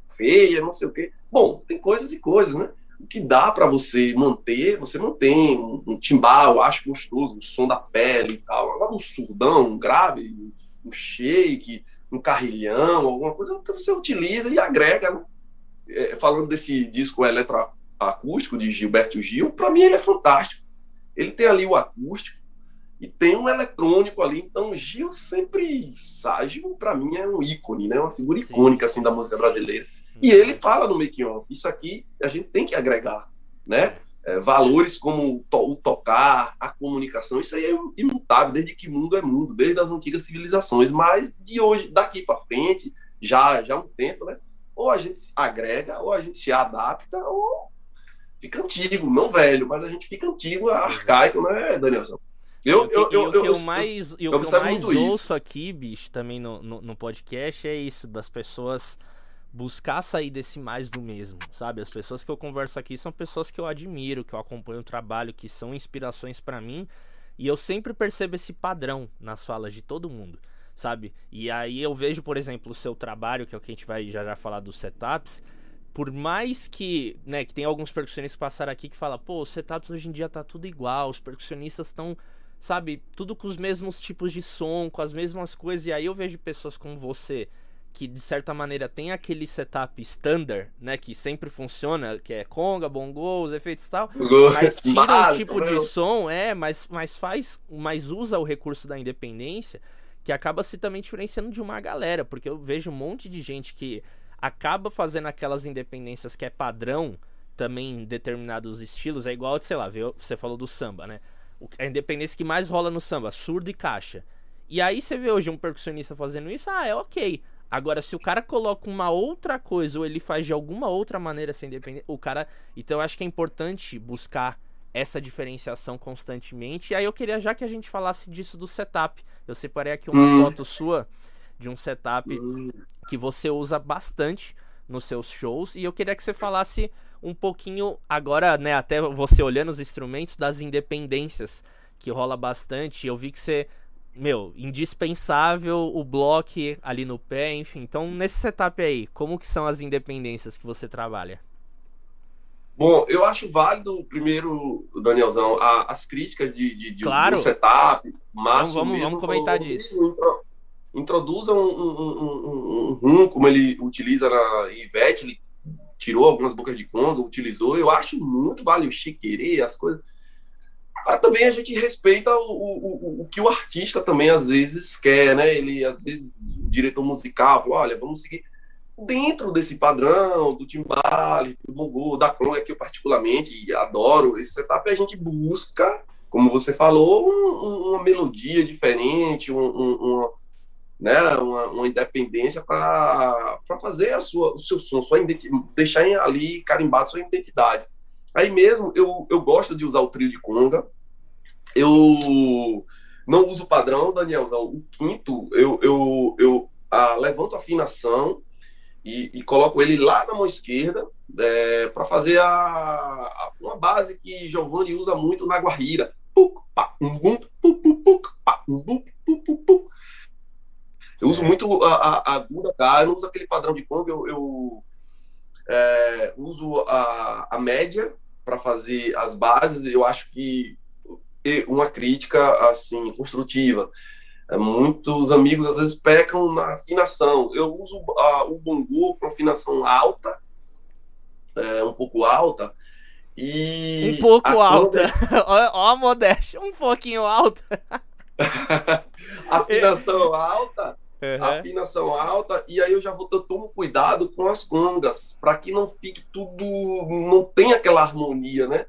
feia, não sei o quê. Bom, tem coisas e coisas, né? O que dá para você manter, você mantém. Um, um timbal, acho gostoso, o som da pele e tal. Agora um surdão, um grave, um shake, um carrilhão, alguma coisa, então você utiliza e agrega. Né? É, falando desse disco eletroacústico de Gilberto Gil, para mim ele é fantástico. Ele tem ali o acústico e tem um eletrônico ali. Então, Gil sempre, Ságio, para mim é um ícone, né? Uma figura Sim. icônica assim da música brasileira. E ele fala no making off, isso aqui a gente tem que agregar, né? É, valores como o tocar, a comunicação, isso aí é imutável desde que mundo é mundo, desde as antigas civilizações, mas de hoje, daqui para frente, já já há um tempo, né? Ou a gente se agrega, ou a gente se adapta, ou fica antigo, não velho, mas a gente fica antigo, arcaico, né, Danielson? Eu, eu, eu, que eu, mais, eu, eu, eu mais ouço aqui, bicho, também no, no, no podcast é isso, das pessoas buscar sair desse mais do mesmo, sabe? As pessoas que eu converso aqui são pessoas que eu admiro, que eu acompanho o trabalho, que são inspirações para mim, e eu sempre percebo esse padrão nas falas de todo mundo, sabe? E aí eu vejo, por exemplo, o seu trabalho, que é o que a gente vai já já falar dos setups, por mais que, né, que tem alguns percussionistas que passaram aqui que falam, pô, os setups hoje em dia tá tudo igual, os percussionistas estão, sabe, tudo com os mesmos tipos de som, com as mesmas coisas, e aí eu vejo pessoas como você, que de certa maneira tem aquele setup standard, né, que sempre funciona, que é conga, bongos, efeitos e tal, mas tira o tipo de som, é, mas, mas faz, mas usa o recurso da independência, que acaba se também diferenciando de uma galera, porque eu vejo um monte de gente que acaba fazendo aquelas independências que é padrão também em determinados estilos, é igual, sei lá, você falou do samba, né? A independência que mais rola no samba, surdo e caixa. E aí você vê hoje um percussionista fazendo isso, ah, é ok. Agora, se o cara coloca uma outra coisa ou ele faz de alguma outra maneira sem depender, o cara. Então eu acho que é importante buscar essa diferenciação constantemente. E aí eu queria já que a gente falasse disso do setup. Eu separei aqui uma hum. foto sua de um setup hum. que você usa bastante nos seus shows. E eu queria que você falasse um pouquinho agora, né, até você olhando os instrumentos das independências que rola bastante. Eu vi que você meu, indispensável o bloco ali no pé, enfim. Então, nesse setup aí, como que são as independências que você trabalha? Bom, eu acho válido, primeiro, Danielzão, a, as críticas de, de, de claro. um setup, mas vamos, vamos, vamos comentar disso. Introduza um, um, um, um, rum, como ele utiliza na Ivete, ele tirou algumas bocas de conga, utilizou, eu acho muito vale o chiquerê, as coisas. Mas também a gente respeita o, o, o, que o artista também às vezes quer, né? Ele, às vezes, o diretor musical, olha, vamos seguir dentro desse padrão do timbale, do bongo, da conga, que eu particularmente adoro esse setup, a gente busca, como você falou, um, uma melodia diferente, um, um, uma, né, uma, uma independência para fazer a sua, o seu som, sua deixar ali carimbado sua identidade. Aí mesmo eu, eu gosto de usar o trio de conga, eu não uso o padrão, Danielzão, o quinto eu, eu, eu ah, levanto a afinação e, e, coloco ele lá na mão esquerda é, para fazer a, a, uma base que Giovanni usa muito na guarrira. Eu uso muito a, a, aguda, tá? Eu não uso aquele padrão de conga, eu, eu é, uso a, a média para fazer as bases. Eu acho que uma crítica assim construtiva é, muitos amigos às vezes pecam na afinação. Eu uso a, o bongo com afinação alta, é, um pouco alta. E um pouco alta. Ó, a modéstia, um pouquinho alta. afinação alta. Uhum. Afinação alta, e aí eu já vou, eu tomo cuidado com as congas, para que não fique tudo, não tenha aquela harmonia, né?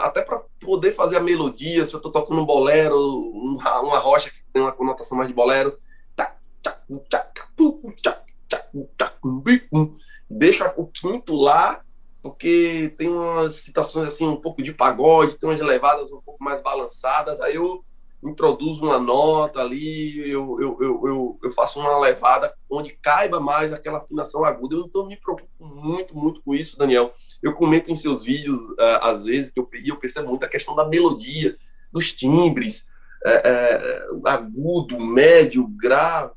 até para poder fazer a melodia, se eu estou tocando um bolero, uma, uma rocha que tem uma conotação mais de bolero, deixa o quinto lá, porque tem umas citações assim, um pouco de pagode, tem umas levadas um pouco mais balançadas, aí eu introduzo uma nota ali, eu, eu, eu, eu, faço uma levada onde caiba mais aquela afinação aguda. Eu então me preocupo muito, muito com isso, Daniel. Eu comento em seus vídeos, uh, às vezes, que eu, eu percebo muito a questão da melodia, dos timbres, é, é, agudo, médio, grave,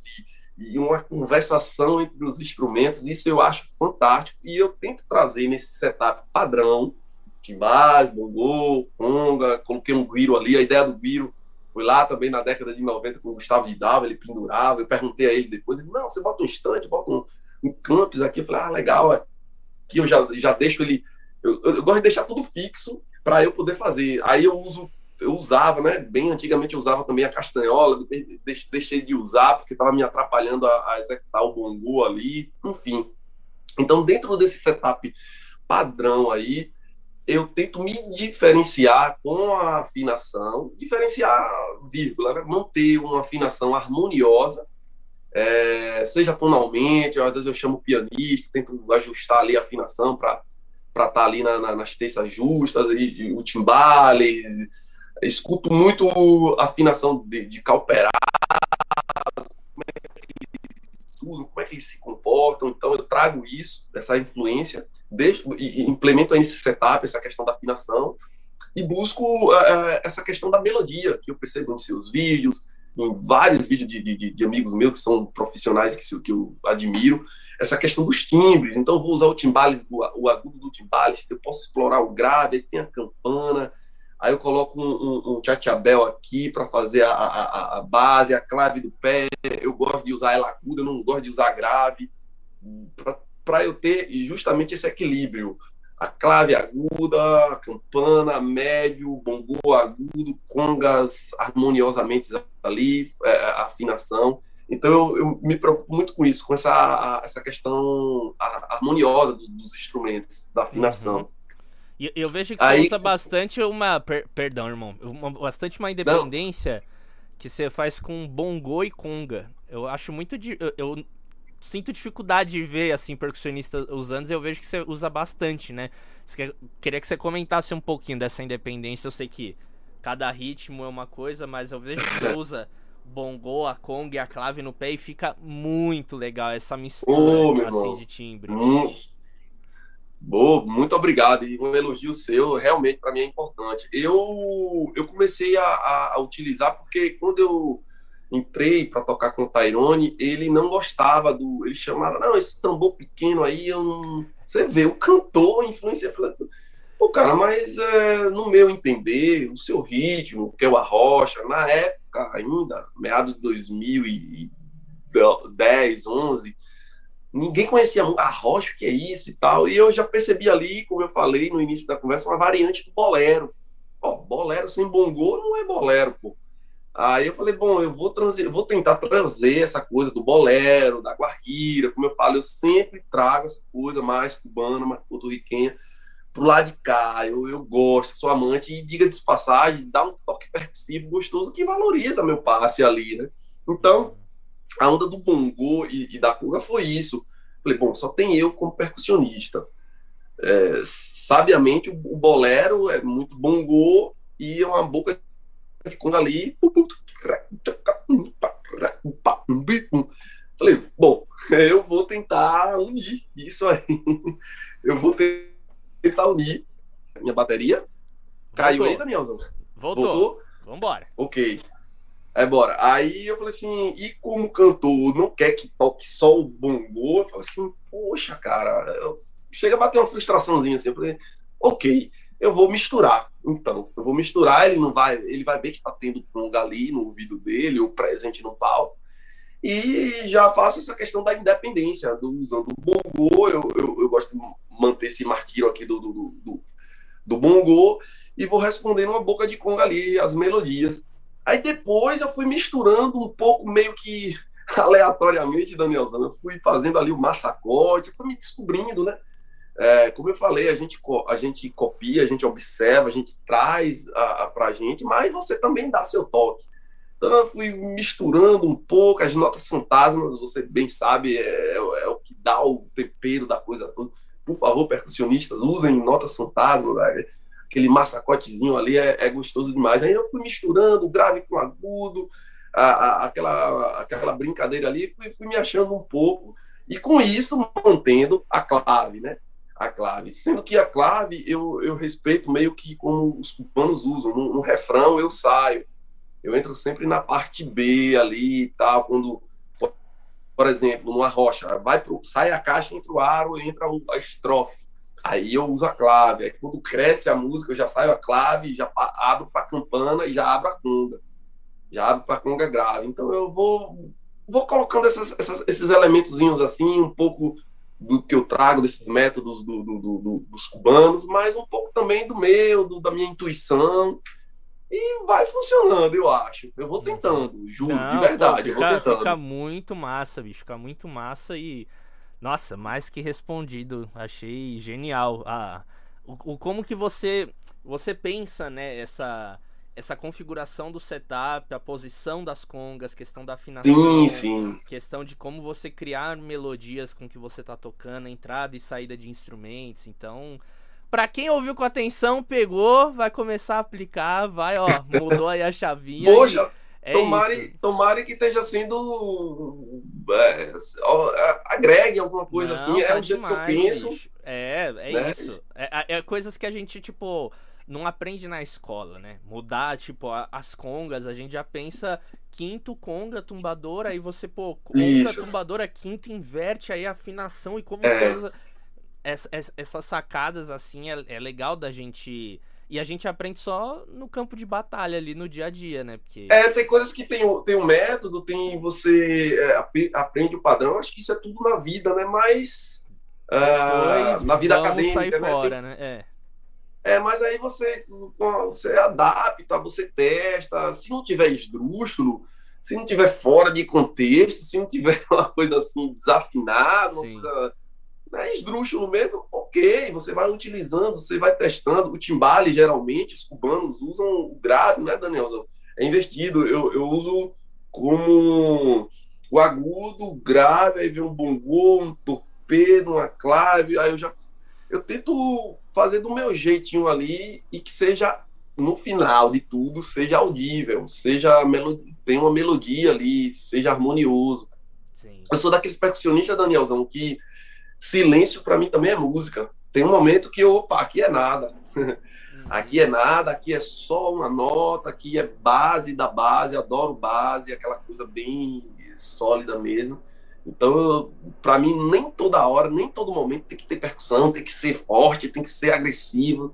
e uma conversação entre os instrumentos. Isso eu acho fantástico. E eu tento trazer nesse setup padrão, timbais, bongô, conga, coloquei um guiro ali, a ideia do guiro Fui lá também na década de 90 com o Gustavo de ele pendurava. Eu perguntei a ele depois, ele, não, você bota um estante, bota um, um campus aqui. Eu falei, ah, legal, aqui eu já, já deixo ele. Eu, eu, eu gosto de deixar tudo fixo para eu poder fazer. Aí eu uso, eu usava, né? Bem antigamente eu usava também a castanhola, deixei de usar porque estava me atrapalhando a, a executar o bongo ali, enfim. Então, dentro desse setup padrão aí, eu tento me diferenciar com a afinação, diferenciar vírgula, né? manter uma afinação harmoniosa, é, seja tonalmente, às vezes eu chamo o pianista, tento ajustar ali a afinação para estar tá ali na, na, nas terças justas, e, e, o timbale, escuto muito a afinação de, de calperado, como é que como é que eles se comportam, então eu trago isso, essa influência, deixo, e, implemento aí nesse setup, essa questão da afinação, e busco uh, essa questão da melodia, que eu percebo nos seus vídeos, em vários vídeos de, de, de amigos meus que são profissionais que, que eu admiro, essa questão dos timbres. Então, vou usar o timbales, o, o agudo do timbales, eu posso explorar o grave, aí tem a campana, aí eu coloco um, um, um aqui para fazer a, a, a, base, a clave do pé. Eu gosto de usar ela aguda, não gosto de usar grave, para eu ter justamente esse equilíbrio. A clave aguda, a campana, médio, bongo agudo, congas harmoniosamente ali, é, a afinação. Então eu, eu, me preocupo muito com isso, com essa, essa questão harmoniosa dos instrumentos, da afinação. Uhum. E eu vejo que Aí, você usa bastante uma. Per, perdão, irmão. Uma, bastante uma independência não. que você faz com bongo e conga. Eu acho muito. Eu, eu sinto dificuldade de ver, assim, percussionista usando, e eu vejo que você usa bastante, né? Quer, queria que você comentasse um pouquinho dessa independência. Eu sei que cada ritmo é uma coisa, mas eu vejo que você usa bongo, a conga e a clave no pé e fica muito legal essa mistura oh, assim, de timbre. Hum. Boa, muito obrigado. E um elogio seu realmente para mim é importante. Eu, eu comecei a, a, utilizar porque quando eu entrei para tocar com o Tyrone, ele não gostava do. Ele chamava, não, esse tambor pequeno aí, eu não... você vê, o cantor influencia. cara, mas é, no meu entender, o seu ritmo, que é o Arrocha, na época ainda, meados de 2010, 11, ninguém conhecia Arrocha, o que é isso e tal. E eu já percebi ali, como eu falei no início da conversa, uma variante do bolero. Ó, bolero sem bongô não é bolero, pô. Aí eu falei, bom, eu vou, vou tentar trazer essa coisa do bolero, da guarrira, como eu falo, eu sempre trago essa coisa mais cubana, mais porto-riquenha, pro lado de cá. Eu, eu gosto, sou amante, e diga de passagem, dá um toque percussivo gostoso que valoriza meu passe ali, né? Então, a onda do bongô e, e da conga foi isso. Falei, bom, só tem eu como percussionista. É, sabiamente, o, o bolero é muito bongô e é uma boca quando ali. Falei, bom, eu vou tentar unir isso aí. Eu vou tentar unir minha bateria. Caiu Voltou. aí, Danielzão? Voltou. Voltou? Vambora. Ok. É, bora. Aí eu falei assim, e como cantor não quer que toque só o bongô, eu falei assim, poxa, cara, eu... chega a bater uma frustraçãozinha assim. Eu falei, ok eu vou misturar. Então, eu vou misturar, ele não vai, ele vai ver que está tendo conga ali no ouvido dele, ou presente no palco. E já faço essa questão da independência, do, usando o bongô, eu, eu, eu, gosto de manter esse martírio aqui do, do, do, do bongô, e vou respondendo uma boca de conga ali, as melodias. Aí depois eu fui misturando um pouco, meio que aleatoriamente, Danielzão, eu fui fazendo ali o massacote, fui me descobrindo, né? É, como eu falei, a gente, a gente copia, a gente observa, a gente traz para a gente, mas você também dá seu toque. Então eu fui misturando um pouco as notas fantasmas, você bem sabe, é, é o que dá o tempero da coisa toda. Por favor, percussionistas, usem notas fantasmas, né? Aquele massacotezinho ali é, é, gostoso demais. Aí eu fui misturando grave com agudo, a, a, aquela, aquela brincadeira ali, fui, fui me achando um pouco, e com isso mantendo a clave, né? a clave. Sendo que a clave eu, eu respeito meio que como os cubanos usam. No, no, refrão eu saio. Eu entro sempre na parte B ali e tal, quando, por exemplo, numa rocha, vai pro, sai a caixa, entra o aro, entra a estrofe. Aí eu uso a clave. Aí quando cresce a música, eu já saio a clave, já abro para campana e já abro a conga. Já abro para conga grave. Então eu vou vou colocando essas, essas, esses elementozinhos assim, um pouco do que eu trago desses métodos do, do, do, dos cubanos, mas um pouco também do meu, da minha intuição. E vai funcionando, eu acho. Eu vou uhum. tentando, juro, Não, de verdade. Pô, fica, fica muito massa, bicho. Fica muito massa e. Nossa, mais que respondido. Achei genial. Ah, o, o como que você. Você pensa, né, essa essa configuração do setup, a posição das congas, questão da afinação, sim, sim. questão de como você criar melodias com que você tá tocando, entrada e saída de instrumentos. Então, para quem ouviu com atenção, pegou, vai começar a aplicar, vai, ó, mudou aí a chavinha. Poxa, é tomare, tomare que esteja sendo é, agregue alguma coisa Não, assim, tá é o jeito que eu penso. Bicho. É, é né? isso. É, é coisas que a gente, tipo, não aprende na escola, né? Mudar, tipo, a, as congas, a gente já pensa quinto, conga, tumbadora, aí você, pô, conga, Isso. tumbadora, quinto, inverte aí a afinação e como é. essas, essas sacadas, assim, é, é legal da gente... E a gente aprende só no campo de batalha ali no dia a dia, né? Porque... É, tem coisas que tem, tem um método, tem você é, aprende o padrão, acho que isso é tudo na vida, né? Mas uh, na vida acadêmica, né? Fora, tem, né? É. É, mas aí você, você adapta, você testa. Se não tiver esdrúxulo, se não tiver fora de contexto, se não tiver uma coisa assim desafinada, uma coisa né, esdrúxulo mesmo, ok, você vai utilizando, você vai testando. O timbale, geralmente, os cubanos usam o grave, né, Daniel? É investido. Eu, eu uso como o agudo, o grave, aí vem um bongô, um torpedo, uma clave, aí eu já. Eu tento fazer do meu jeitinho ali e que seja no final de tudo seja audível, seja tem uma melodia ali, seja harmonioso. Sim. Eu sou daqueles percussionistas, Danielzão, que silêncio para mim também é música. Tem um momento que, opa, aqui é nada. Uhum. aqui é nada, aqui é só uma nota, aqui é base da base, adoro base, aquela coisa bem sólida mesmo. Então, para mim, nem toda hora, nem todo momento tem que ter percussão, tem que ser forte, tem que ser agressivo.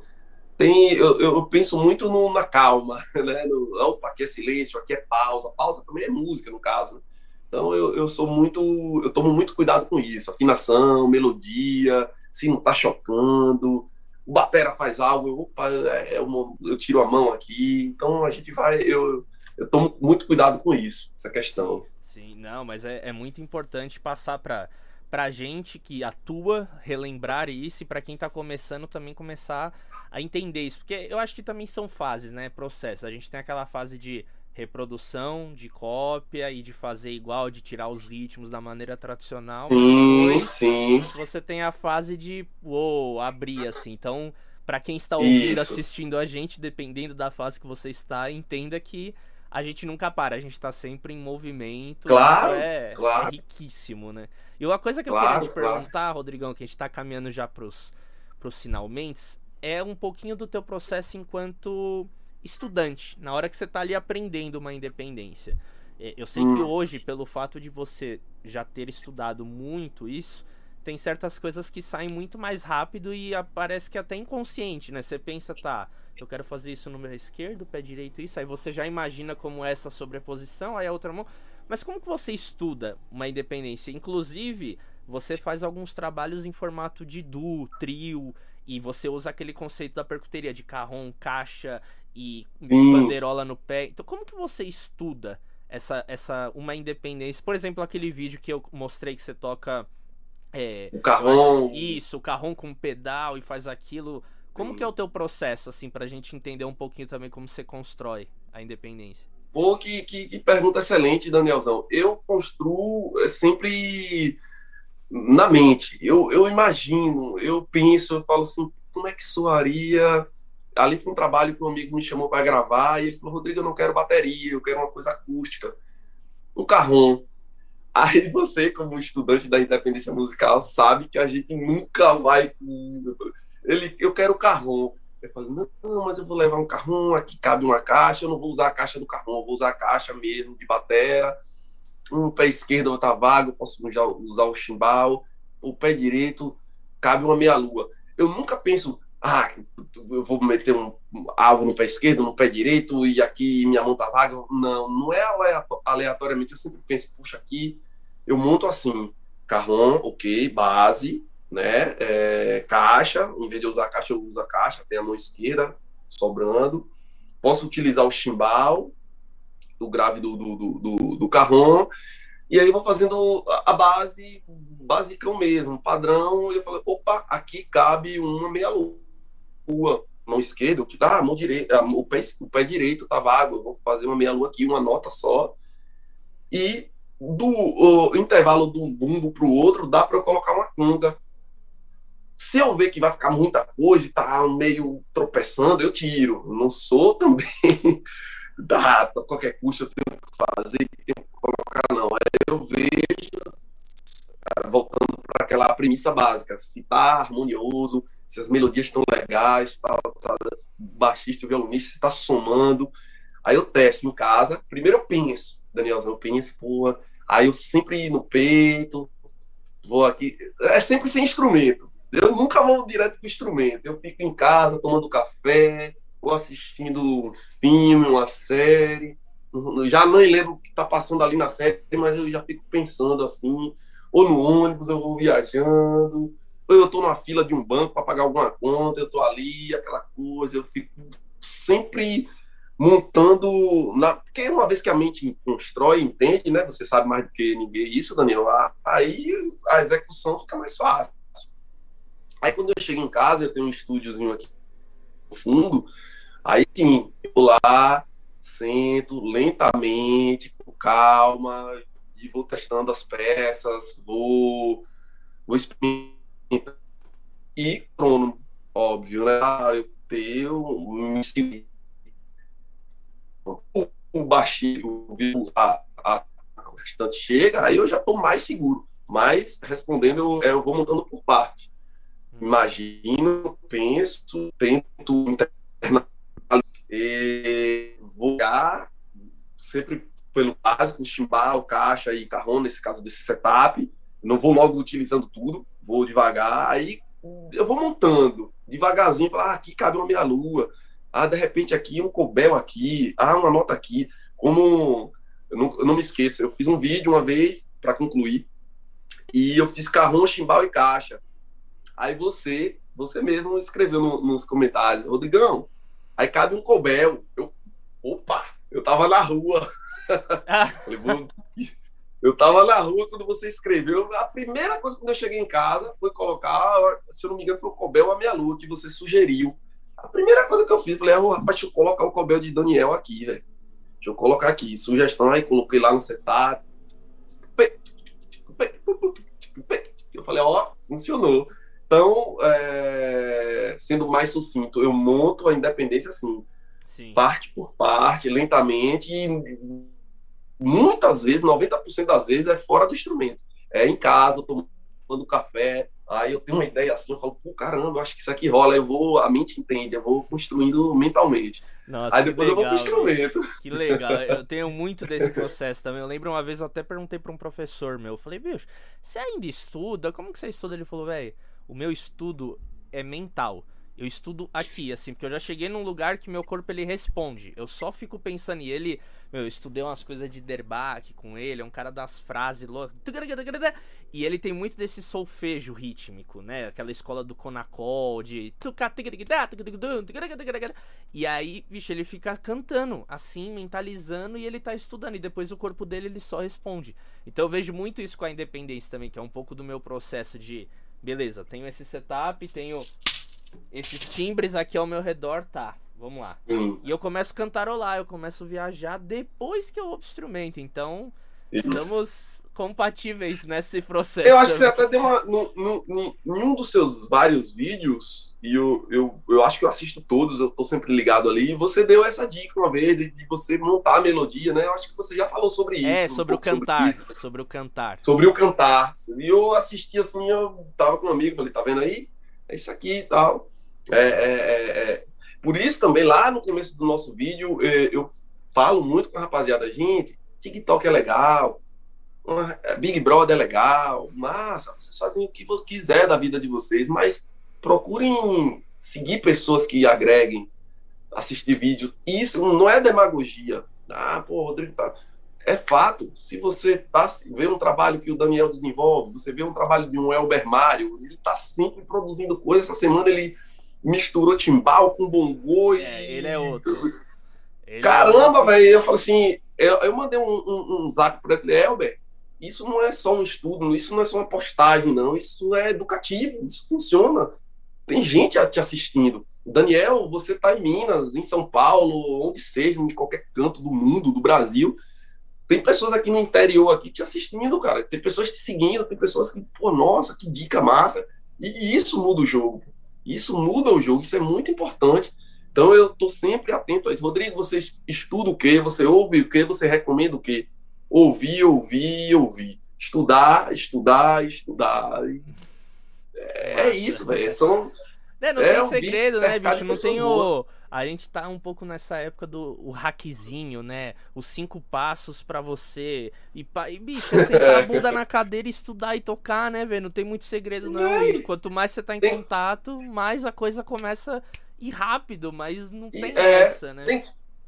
tem, eu, eu penso muito no, na calma, né? No, opa, aqui é silêncio, aqui é pausa. Pausa também é música, no caso. Né? Então eu, eu sou muito, eu tomo muito cuidado com isso, afinação, melodia, se não tá chocando. O batera faz algo, eu, opa, é, é uma, eu tiro a mão aqui. Então a gente vai, eu, eu tomo muito cuidado com isso, essa questão. Sim, não, mas é, é muito importante passar para pra gente que atua relembrar isso e para quem tá começando também começar a entender isso, porque eu acho que também são fases, né, processos. A gente tem aquela fase de reprodução, de cópia e de fazer igual, de tirar os ritmos da maneira tradicional. Sim, Depois, sim. Você tem a fase de, uou, abrir assim. Então, para quem está ouvindo, isso. assistindo a gente, dependendo da fase que você está, entenda que a gente nunca para, a gente está sempre em movimento. Claro, é, claro. é riquíssimo, né? E uma coisa que eu claro, queria te perguntar, claro. Rodrigão, que a gente está caminhando já pros, pros finalmente, é um pouquinho do teu processo enquanto estudante, na hora que você está ali aprendendo uma independência. É, eu sei hum. que hoje, pelo fato de você já ter estudado muito isso, tem certas coisas que saem muito mais rápido e parece que até inconsciente, né? Você pensa, tá, eu quero fazer isso no meu esquerdo, pé direito isso, aí você já imagina como é essa sobreposição, aí a outra mão. Mas como que você estuda uma independência? Inclusive, você faz alguns trabalhos em formato de duo, trio, e você usa aquele conceito da percuteria de carrom, caixa e Sim. bandeirola no pé. Então, como que você estuda essa, essa uma independência? Por exemplo, aquele vídeo que eu mostrei que você toca é, o carrom. Isso, o carrom com pedal e faz aquilo. Como que é o teu processo, assim, pra gente entender um pouquinho também como você constrói a independência? Pô, que, que, que pergunta excelente, Danielzão. Eu construo é, sempre na mente. Eu, eu imagino, eu penso, eu falo assim, como é que soaria? Ali foi um trabalho que um amigo me chamou para gravar e ele falou, Rodrigo, eu não quero bateria, eu quero uma coisa acústica. Um carrom. Aí você, como estudante da independência musical, sabe que a gente nunca vai. Ele, eu quero carrom. Eu falei, não, mas eu vou levar um carrom, aqui cabe uma caixa, eu não vou usar a caixa do carrom, eu vou usar a caixa mesmo de batera um pé esquerdo está vago, posso usar, usar o chimbal, o pé direito cabe uma meia-lua. Eu nunca penso, ah, eu vou meter um, algo no pé esquerdo, no pé direito, e aqui minha mão tá vaga. Não, não é aleatoriamente. Eu sempre penso, puxa, aqui eu monto assim, carrom, ok, base, né, é, caixa, em vez de usar caixa, eu uso a caixa, tem a mão esquerda sobrando. Posso utilizar o chimbal, do grave do, do, do, do carrom, e aí vou fazendo a base, basicão mesmo, padrão, e eu falei, opa, aqui cabe uma meia-lua, mão esquerda, eu, ah, mão direita, o pé, o pé direito tá vago, vou fazer uma meia-lua aqui, uma nota só, e do intervalo de um bumbo para o outro, dá para eu colocar uma conga. Se eu ver que vai ficar muita coisa e tá meio tropeçando, eu tiro. Não sou também dá, a qualquer custo eu tenho que fazer, tenho que colocar, não. Aí eu vejo, voltando para aquela premissa básica, se está harmonioso, se as melodias estão legais, tá, tá, baixista e violonista, está somando. Aí eu testo em casa, primeiro eu penso, Danielzão, eu penso, porra, aí eu sempre no peito, vou aqui, é sempre sem instrumento. Eu nunca vou direto para o instrumento, eu fico em casa tomando café, ou assistindo um filme, uma série. Já nem lembro o que está passando ali na série, mas eu já fico pensando assim, ou no ônibus eu vou viajando, eu estou na fila de um banco para pagar alguma conta, eu estou ali, aquela coisa, eu fico sempre montando na porque uma vez que a mente constrói entende né você sabe mais do que ninguém isso Daniel aí a execução fica mais fácil aí quando eu chego em casa eu tenho um estúdiozinho aqui fundo, aí sim, eu lá, sento lentamente, com calma, e vou testando as peças, vou, vou experimentando. E pronto, óbvio, né? Eu tenho um o baixinho, a, a, o restante chega, aí eu já estou mais seguro. Mas respondendo, eu, eu vou montando por parte imagino, penso, tento e vou sempre pelo básico, chimbal, caixa e carrão, nesse caso desse setup. Não vou logo utilizando tudo, vou devagar, aí eu vou montando. devagarzinho, falar, ah, aqui cabe uma meia-lua. Ah, de repente aqui um cobel aqui. Ah, uma nota aqui. Como eu não, eu não me esqueço, eu fiz um vídeo uma vez para concluir e eu fiz carrão, chimbal e caixa. Aí você, você mesmo escreveu no, nos comentários, Rodrigão, aí cabe um cobel. Eu, opa, eu tava na rua. Ah. Eu tava na rua quando você escreveu. A primeira coisa quando eu cheguei em casa foi colocar, se eu não me engano, foi o cobel a minha lua que você sugeriu. A primeira coisa que eu fiz, falei, oh, rapaz, deixa eu colocar o cobel de Daniel aqui, velho. Deixa eu colocar aqui, sugestão, aí coloquei lá no setup. Eu falei, ó, funcionou. Então, é, sendo mais sucinto, eu monto a independência assim, Sim. parte por parte, lentamente, e muitas vezes, 90% das vezes, é fora do instrumento. É em casa, tomando café, aí eu tenho uma ideia assim, eu falo, pô, caramba, acho que isso aqui rola, eu vou, a mente entende, eu vou construindo mentalmente. Nossa, aí depois legal, eu vou pro instrumento. Que legal, eu tenho muito desse processo também. Eu lembro uma vez, eu até perguntei para um professor meu, eu falei, bicho, você ainda estuda? Como que você estuda? Ele falou, velho, o meu estudo é mental eu estudo aqui, assim, porque eu já cheguei num lugar que meu corpo ele responde. Eu só fico pensando e ele, meu, eu estudei umas coisas de Derbach com ele, é um cara das frases loucas. E ele tem muito desse solfejo rítmico, né? Aquela escola do Conacol, de E aí, bicho, ele fica cantando, assim, mentalizando e ele tá estudando e depois o corpo dele ele só responde. Então eu vejo muito isso com a independência também, que é um pouco do meu processo de beleza, tenho esse setup, tenho esses timbres aqui ao meu redor, tá. Vamos lá. Hum. E eu começo a cantarolar, eu começo a viajar depois que eu instrumento. Então, Isso. estamos compatíveis nesse processo. Eu acho que você até deu uma. No, no, em um dos seus vários vídeos, e eu, eu, eu acho que eu assisto todos, eu tô sempre ligado ali, e você deu essa dica uma vez de, de você montar a melodia, né? Eu acho que você já falou sobre isso. É, um sobre o cantar. Sobre, sobre, o cantar. Sobre o cantar. E eu assisti assim, eu tava com um amigo, falei, tá vendo aí? É isso aqui e tal. É, é, é, é, por isso também, lá no começo do nosso vídeo, eu falo muito com a rapaziada, gente, TikTok é legal, Big Brother é legal, massa, vocês fazem o que quiser da vida de vocês, mas procurem seguir pessoas que agreguem, assistir vídeos. Isso não é demagogia. Ah, pô, Rodrigo tá é fato. Se você tá, vê um trabalho que o Daniel desenvolve, você vê um trabalho de um Elber Mário, ele está sempre produzindo coisas. Essa semana ele misturou timbal com bongô e... É, ele é outro. Ele Caramba, é velho. Eu falo assim, eu, eu mandei um, um, um zap para ele, Elber, isso não é só um estudo, isso não é só uma postagem, não. Isso é educativo, isso funciona. Tem gente te assistindo. Daniel, você está em Minas, em São Paulo, onde seja, em qualquer canto do mundo, do Brasil tem pessoas aqui no interior aqui te assistindo, cara. Tem pessoas te seguindo, tem pessoas que, pô, nossa, que dica massa. E, isso muda o jogo. Isso muda o jogo, isso é muito importante. Então eu estou sempre atento a isso. Rodrigo, você estuda o quê? Você ouve o quê? Você recomenda o quê? Ouvir, ouvir, ouvir. Estudar, estudar, estudar. É, é isso, velho. São. É, não é, tem segredo, né, bicho? Não tem o a gente tá um pouco nessa época do o hackzinho, né? Os cinco passos para você. E, e bicho, é sentar a bunda na cadeira e estudar e tocar, né, velho? Não tem muito segredo, não. E quanto mais você tá em tem... contato, mais a coisa começa a ir rápido, mas não tem é, essa, né? Tem,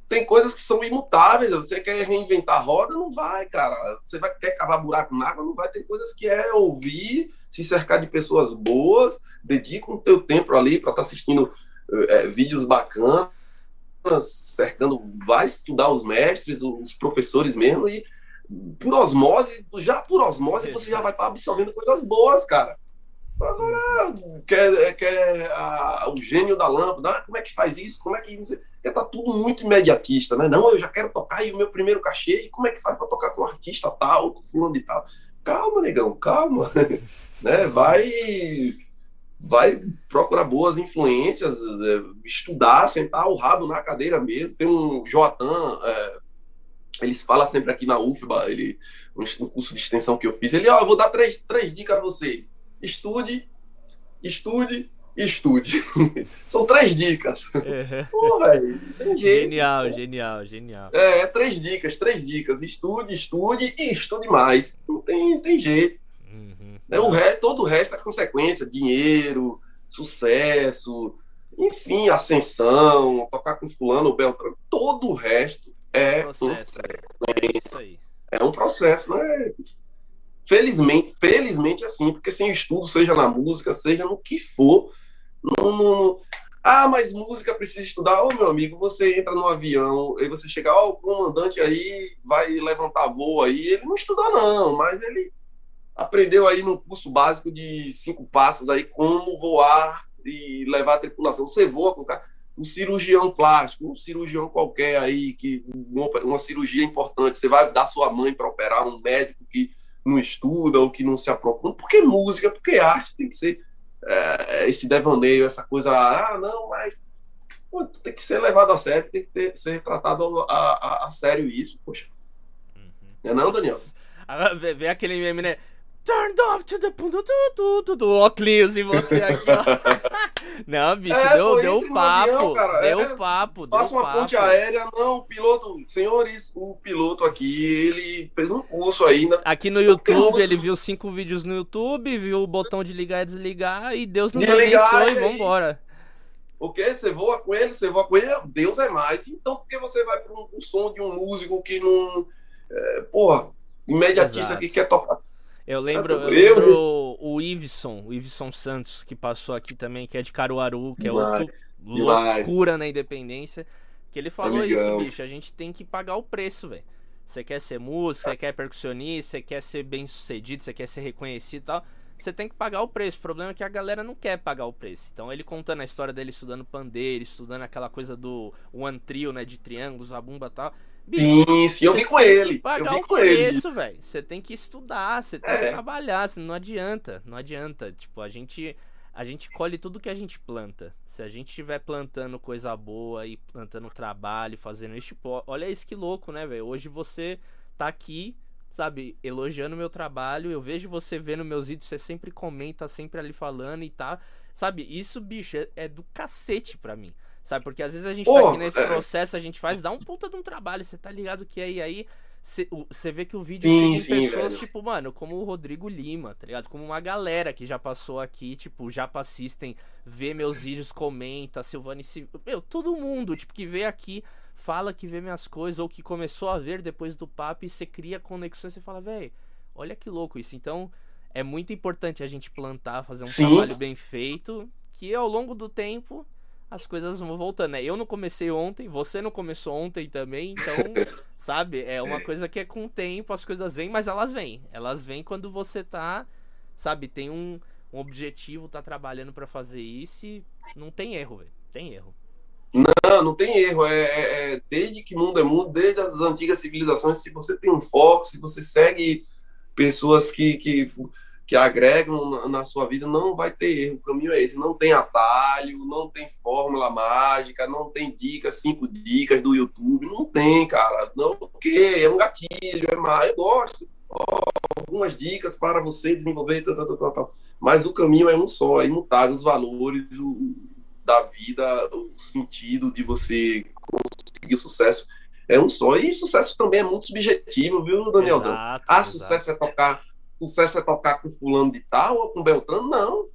tem coisas que são imutáveis. Você quer reinventar a roda, não vai, cara. Você vai, quer cavar buraco na água, não vai. Tem coisas que é ouvir, se cercar de pessoas boas, dedica o teu tempo ali para estar tá assistindo é, vídeos bacanas, cercando, vai estudar os mestres, os professores mesmo, e por osmose, já por osmose, você já vai estar absorvendo coisas boas, cara. Agora, quer, quer a, o gênio da lâmpada, ah, como é que faz isso? Como é que. Porque tá tudo muito imediatista, né? Não, eu já quero tocar e o meu primeiro cachê, e como é que faz para tocar com um artista tal, com fulano e tal? Calma, negão, calma. né? Vai vai procurar boas influências, é, estudar, sentar o rabo na cadeira mesmo. Tem um Joatan, é, eles falam sempre aqui na UFBA, ele, um, curso de extensão que eu fiz, ele, ó, oh, vou dar três, três dicas a vocês. Estude, estude estude. São três dicas. Uhum. Pô, velho, tem jeito. Genial, pô. genial, genial. É, três dicas, três dicas. Estude, estude e estude mais. Não tem, tem jeito. Uhum. Né? O resto, todo o resto é consequência, dinheiro, sucesso, enfim, ascensão, tocar com fulano, Beltrano, todo o resto é Processo, um né? É é um processo, né? Felizmente, felizmente assim, porque sem estudo, seja na música, seja no que for, não, não- ah, mas música precisa estudar. Ô, meu amigo, você entra no avião, aí você chega, ó, o comandante aí vai levantar voo aí. Ele não estudou, não, mas ele aprendeu aí num curso básico de cinco passos aí como voar e levar a tripulação. Você voa com um cirurgião plástico, um cirurgião qualquer aí, que uma, uma cirurgia importante, você vai dar sua mãe para operar, um médico que não estuda ou que não se aprofunda, porque música, porque arte tem que ser é, esse devaneio, essa coisa, ah, não, mas pô, tem que ser levado a sério, tem que ter, ser tratado a, a, a sério isso, poxa. Uhum. Não é não, Daniel? Vê aquele meme, né? Turned off to the do óculos e você aqui, ó. Não, bicho, É, deu, pô, deu no papo. avião, cara, deu é. papo, Faça uma papo. ponte aérea, não, o piloto, senhores, o piloto aqui, ele fez um curso ainda. Aqui no YouTube, ele viu cinco vídeos no YouTube, viu o botão de ligar e desligar, e Deus nos abençoe, e aí? vambora. O quê? Você voa com ele, você voa com ele, Deus é mais. Então, por que você vai para um, um som de um músico que não. É, porra, imediatista Exato. que quer tocar? Eu lembro, Eu lembro o, Iveson, o Iveson Santos, que passou aqui também, que é de Caruaru, que é outro loucura na independência. Que ele falou Amigão. isso, bicho. A gente tem que pagar o preço, velho. Você quer ser músico, você quer percussionista, você quer ser bem sucedido, você quer ser reconhecido e tal. Você tem que pagar o preço. O problema é que a galera não quer pagar o preço. Então ele contando a história dele estudando pandeiro, estudando aquela coisa do one trio, né? De triângulos, a bumba e tal. Sim, sim, eu você vi com ele. Eu Pagar vi o com ele. preço, isso. velho. Você tem que estudar, você tem É. que trabalhar, não adianta, não adianta. Tipo, a gente a gente colhe tudo que a gente planta. Se a gente estiver plantando coisa boa e plantando trabalho, fazendo isso, tipo, olha isso que louco, né, velho? Hoje você tá aqui, sabe, elogiando meu trabalho, eu vejo você vendo meus vídeos, você sempre comenta, sempre ali falando e tá, sabe? Isso, bicho, é, é do cacete pra mim. Sabe, porque às vezes a gente tá Pô, aqui nesse é. processo, a gente faz, dá um puta de um trabalho, você tá ligado que é, e aí você vê que o vídeo Sim, chega em sim, pessoas, velho. tipo, mano, como o Rodrigo Lima, tá ligado? Como uma galera que já passou aqui, tipo, já assistem, vê meus vídeos, comenta, Silvane Silva. Meu, todo mundo, tipo, que vê aqui, fala que vê minhas coisas, ou que começou a ver depois do papo e você cria conexões, você fala, velho, olha que louco isso. Então, é muito importante a gente plantar, fazer um Sim. trabalho bem feito, que ao longo do tempo as coisas vão voltando, né? Eu não comecei ontem, você não começou ontem também, então, sabe? É uma coisa que é com o tempo, as coisas vêm, mas elas vêm. Elas vêm quando você tá, sabe, tem um, um objetivo, tá trabalhando pra fazer isso e não tem erro, velho. Tem erro. Não, não tem erro. É, é- é desde que mundo é mundo, desde as antigas civilizações, se você tem um foco, se você segue pessoas que, que, que agregam na, na sua vida, não vai ter erro. O caminho é esse. Não tem atalho, não tem fórmula mágica, não tem dicas, cinco dicas do YouTube. Não tem, cara. Não, porque é um gatilho, é mais. Eu gosto. Ó, algumas dicas para você desenvolver. Tal, tal, tal, tal. Mas o caminho é um só, é imutável. Os valores, o, da vida, o sentido de você conseguir o sucesso é um só. E sucesso também é muito subjetivo, viu, Danielzão? Exato, Ah, exato. sucesso é tocar, sucesso é tocar com fulano de tal ou com Beltrano? Não.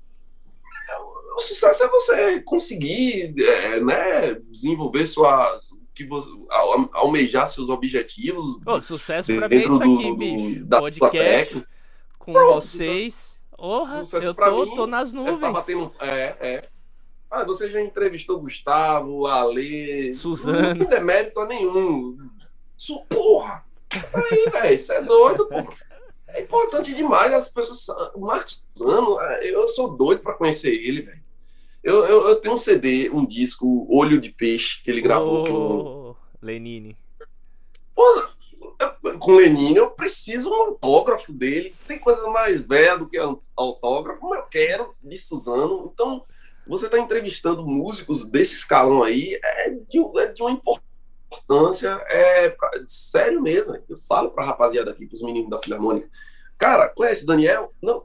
O sucesso é você conseguir, é, né, desenvolver suas que você, al- almejar seus objetivos Ô, sucesso pra mim é isso do- aqui, do- bicho. da sua Podcast com Pronto, vocês. Porra, eu tô, mim tô nas É, nuvens. tá batendo, é, é. Ah, você já entrevistou Gustavo, Ale, Suzano. Não tem demérito a nenhum. Isso, porra! Aí, velho, isso é doido, pô. É importante demais as pessoas. O Marcos Sano, eu sou doido pra conhecer ele, velho. Eu, eu, eu tenho um CD, um disco, Olho de Peixe, que ele gravou com, Ô, Lenine. Com Lenine. Eu preciso um autógrafo dele. Tem coisa mais velha do que autógrafo, mas eu quero de Suzano. Então, você está entrevistando músicos desse escalão aí, é de, é de uma importância, é pra- sério mesmo. Eu falo pra rapaziada aqui, pros meninos da Filarmônica. Cara, conhece Daniel? Não.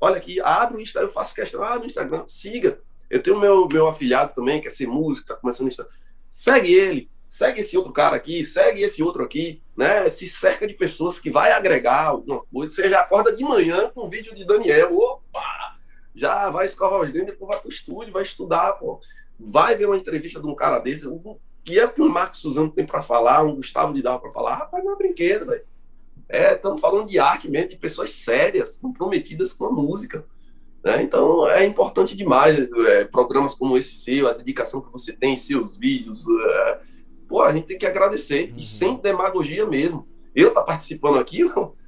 Olha aqui, abre o Instagram, eu faço questão, abre o Instagram, siga. Eu tenho meu, meu afilhado também, quer ser músico, tá começando isso. Segue ele, segue esse outro cara aqui, segue esse outro aqui, né? Se cerca de pessoas que vai agregar alguma coisa. Você já acorda de manhã com um vídeo de Daniel, opa! já vai escovar os dentes, depois vai pro estúdio, vai estudar, pô. Vai ver uma entrevista de um cara desse, que é que o Marcos Suzano tem para falar, um Gustavo de Dal para falar, rapaz, não é brinquedo, velho. É, estamos falando de arte mesmo, de pessoas sérias, comprometidas com a música. Né? Então é importante demais é, programas como esse seu, a dedicação que você tem em seus vídeos. É, pô, a gente tem que agradecer, uhum. e sem demagogia mesmo. Eu tá participando aqui,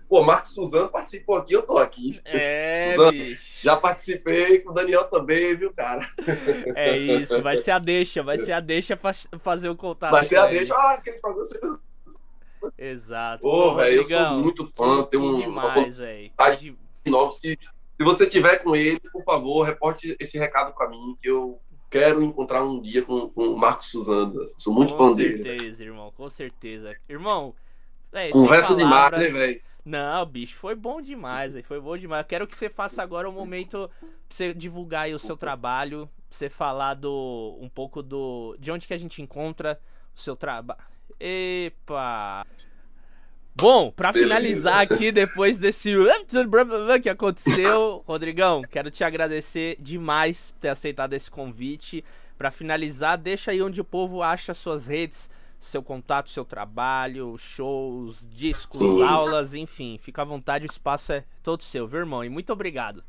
Pô, Marcos Suzano participou aqui, eu tô aqui. É, Suzano, bicho. Já participei com o Daniel também, viu, cara? É isso, vai ser a deixa, vai ser a deixa pra fazer o contato. Vai ser a deixa, ah, aquele programa você Exato. Pô, velho, eu sou muito fã, tenho um. demais, velho. Se, se você tiver com ele, por favor, reporte esse recado para mim, que eu quero encontrar um dia com, com o Marcos Suzano. Sou muito com fã certeza, dele. Com certeza, irmão, com certeza. Irmão, véio, conversa demais, né, velho? Não, bicho, foi bom demais, véio, foi bom demais. Eu quero que você faça agora um momento pra você divulgar aí o seu trabalho, pra você falar do um pouco do de onde que a gente encontra o seu trabalho. Epa! Bom, para finalizar aqui, depois desse que aconteceu, Rodrigão, quero te agradecer demais por ter aceitado esse convite. Para finalizar, deixa aí onde o povo acha suas redes, seu contato, seu trabalho, shows, discos, Sim. aulas, enfim. Fica à vontade, o espaço é todo seu, viu, irmão? E muito obrigado.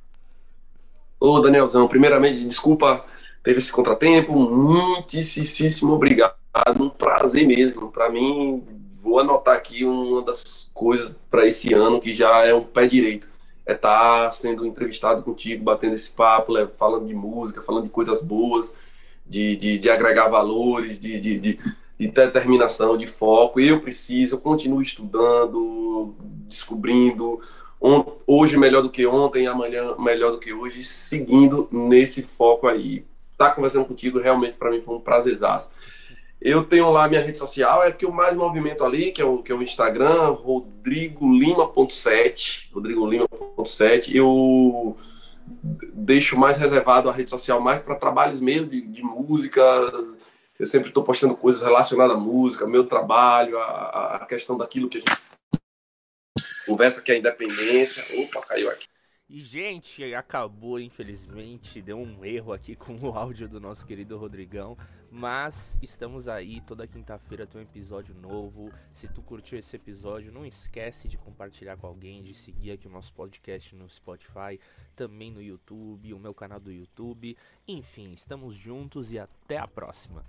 Ô, Danielzão, primeiramente, desculpa, teve esse contratempo. Muitíssimo obrigado. Um prazer mesmo. Para mim, vou anotar aqui uma das coisas para esse ano que já é um pé direito. É estar tá sendo entrevistado contigo, batendo esse papo, falando de música, falando de coisas boas, de, de, de agregar valores, de, de, de, de determinação, de foco. Eu preciso, eu continuo estudando, descobrindo. Hoje melhor do que ontem, amanhã melhor do que hoje, seguindo nesse foco aí. Tá conversando contigo realmente para mim foi um prazerzaço. Eu tenho lá minha rede social, é que eu mais movimento ali, que é o, que é o Instagram, rodrigolima.7, rodrigolima.7. Eu deixo mais reservado a rede social mais para trabalhos mesmo de, de música. Eu sempre estou postando coisas relacionadas à música, meu trabalho, a, a questão daquilo que a gente conversa que é a independência. Opa, caiu aqui. E, gente, acabou, infelizmente. Deu um erro aqui com o áudio do nosso querido Rodrigão. Mas estamos aí, toda quinta-feira tem um episódio novo. Se tu curtiu esse episódio, não esquece de compartilhar com alguém, de seguir aqui o nosso podcast no Spotify, também no YouTube, o meu canal do YouTube. Enfim, estamos juntos e até a próxima.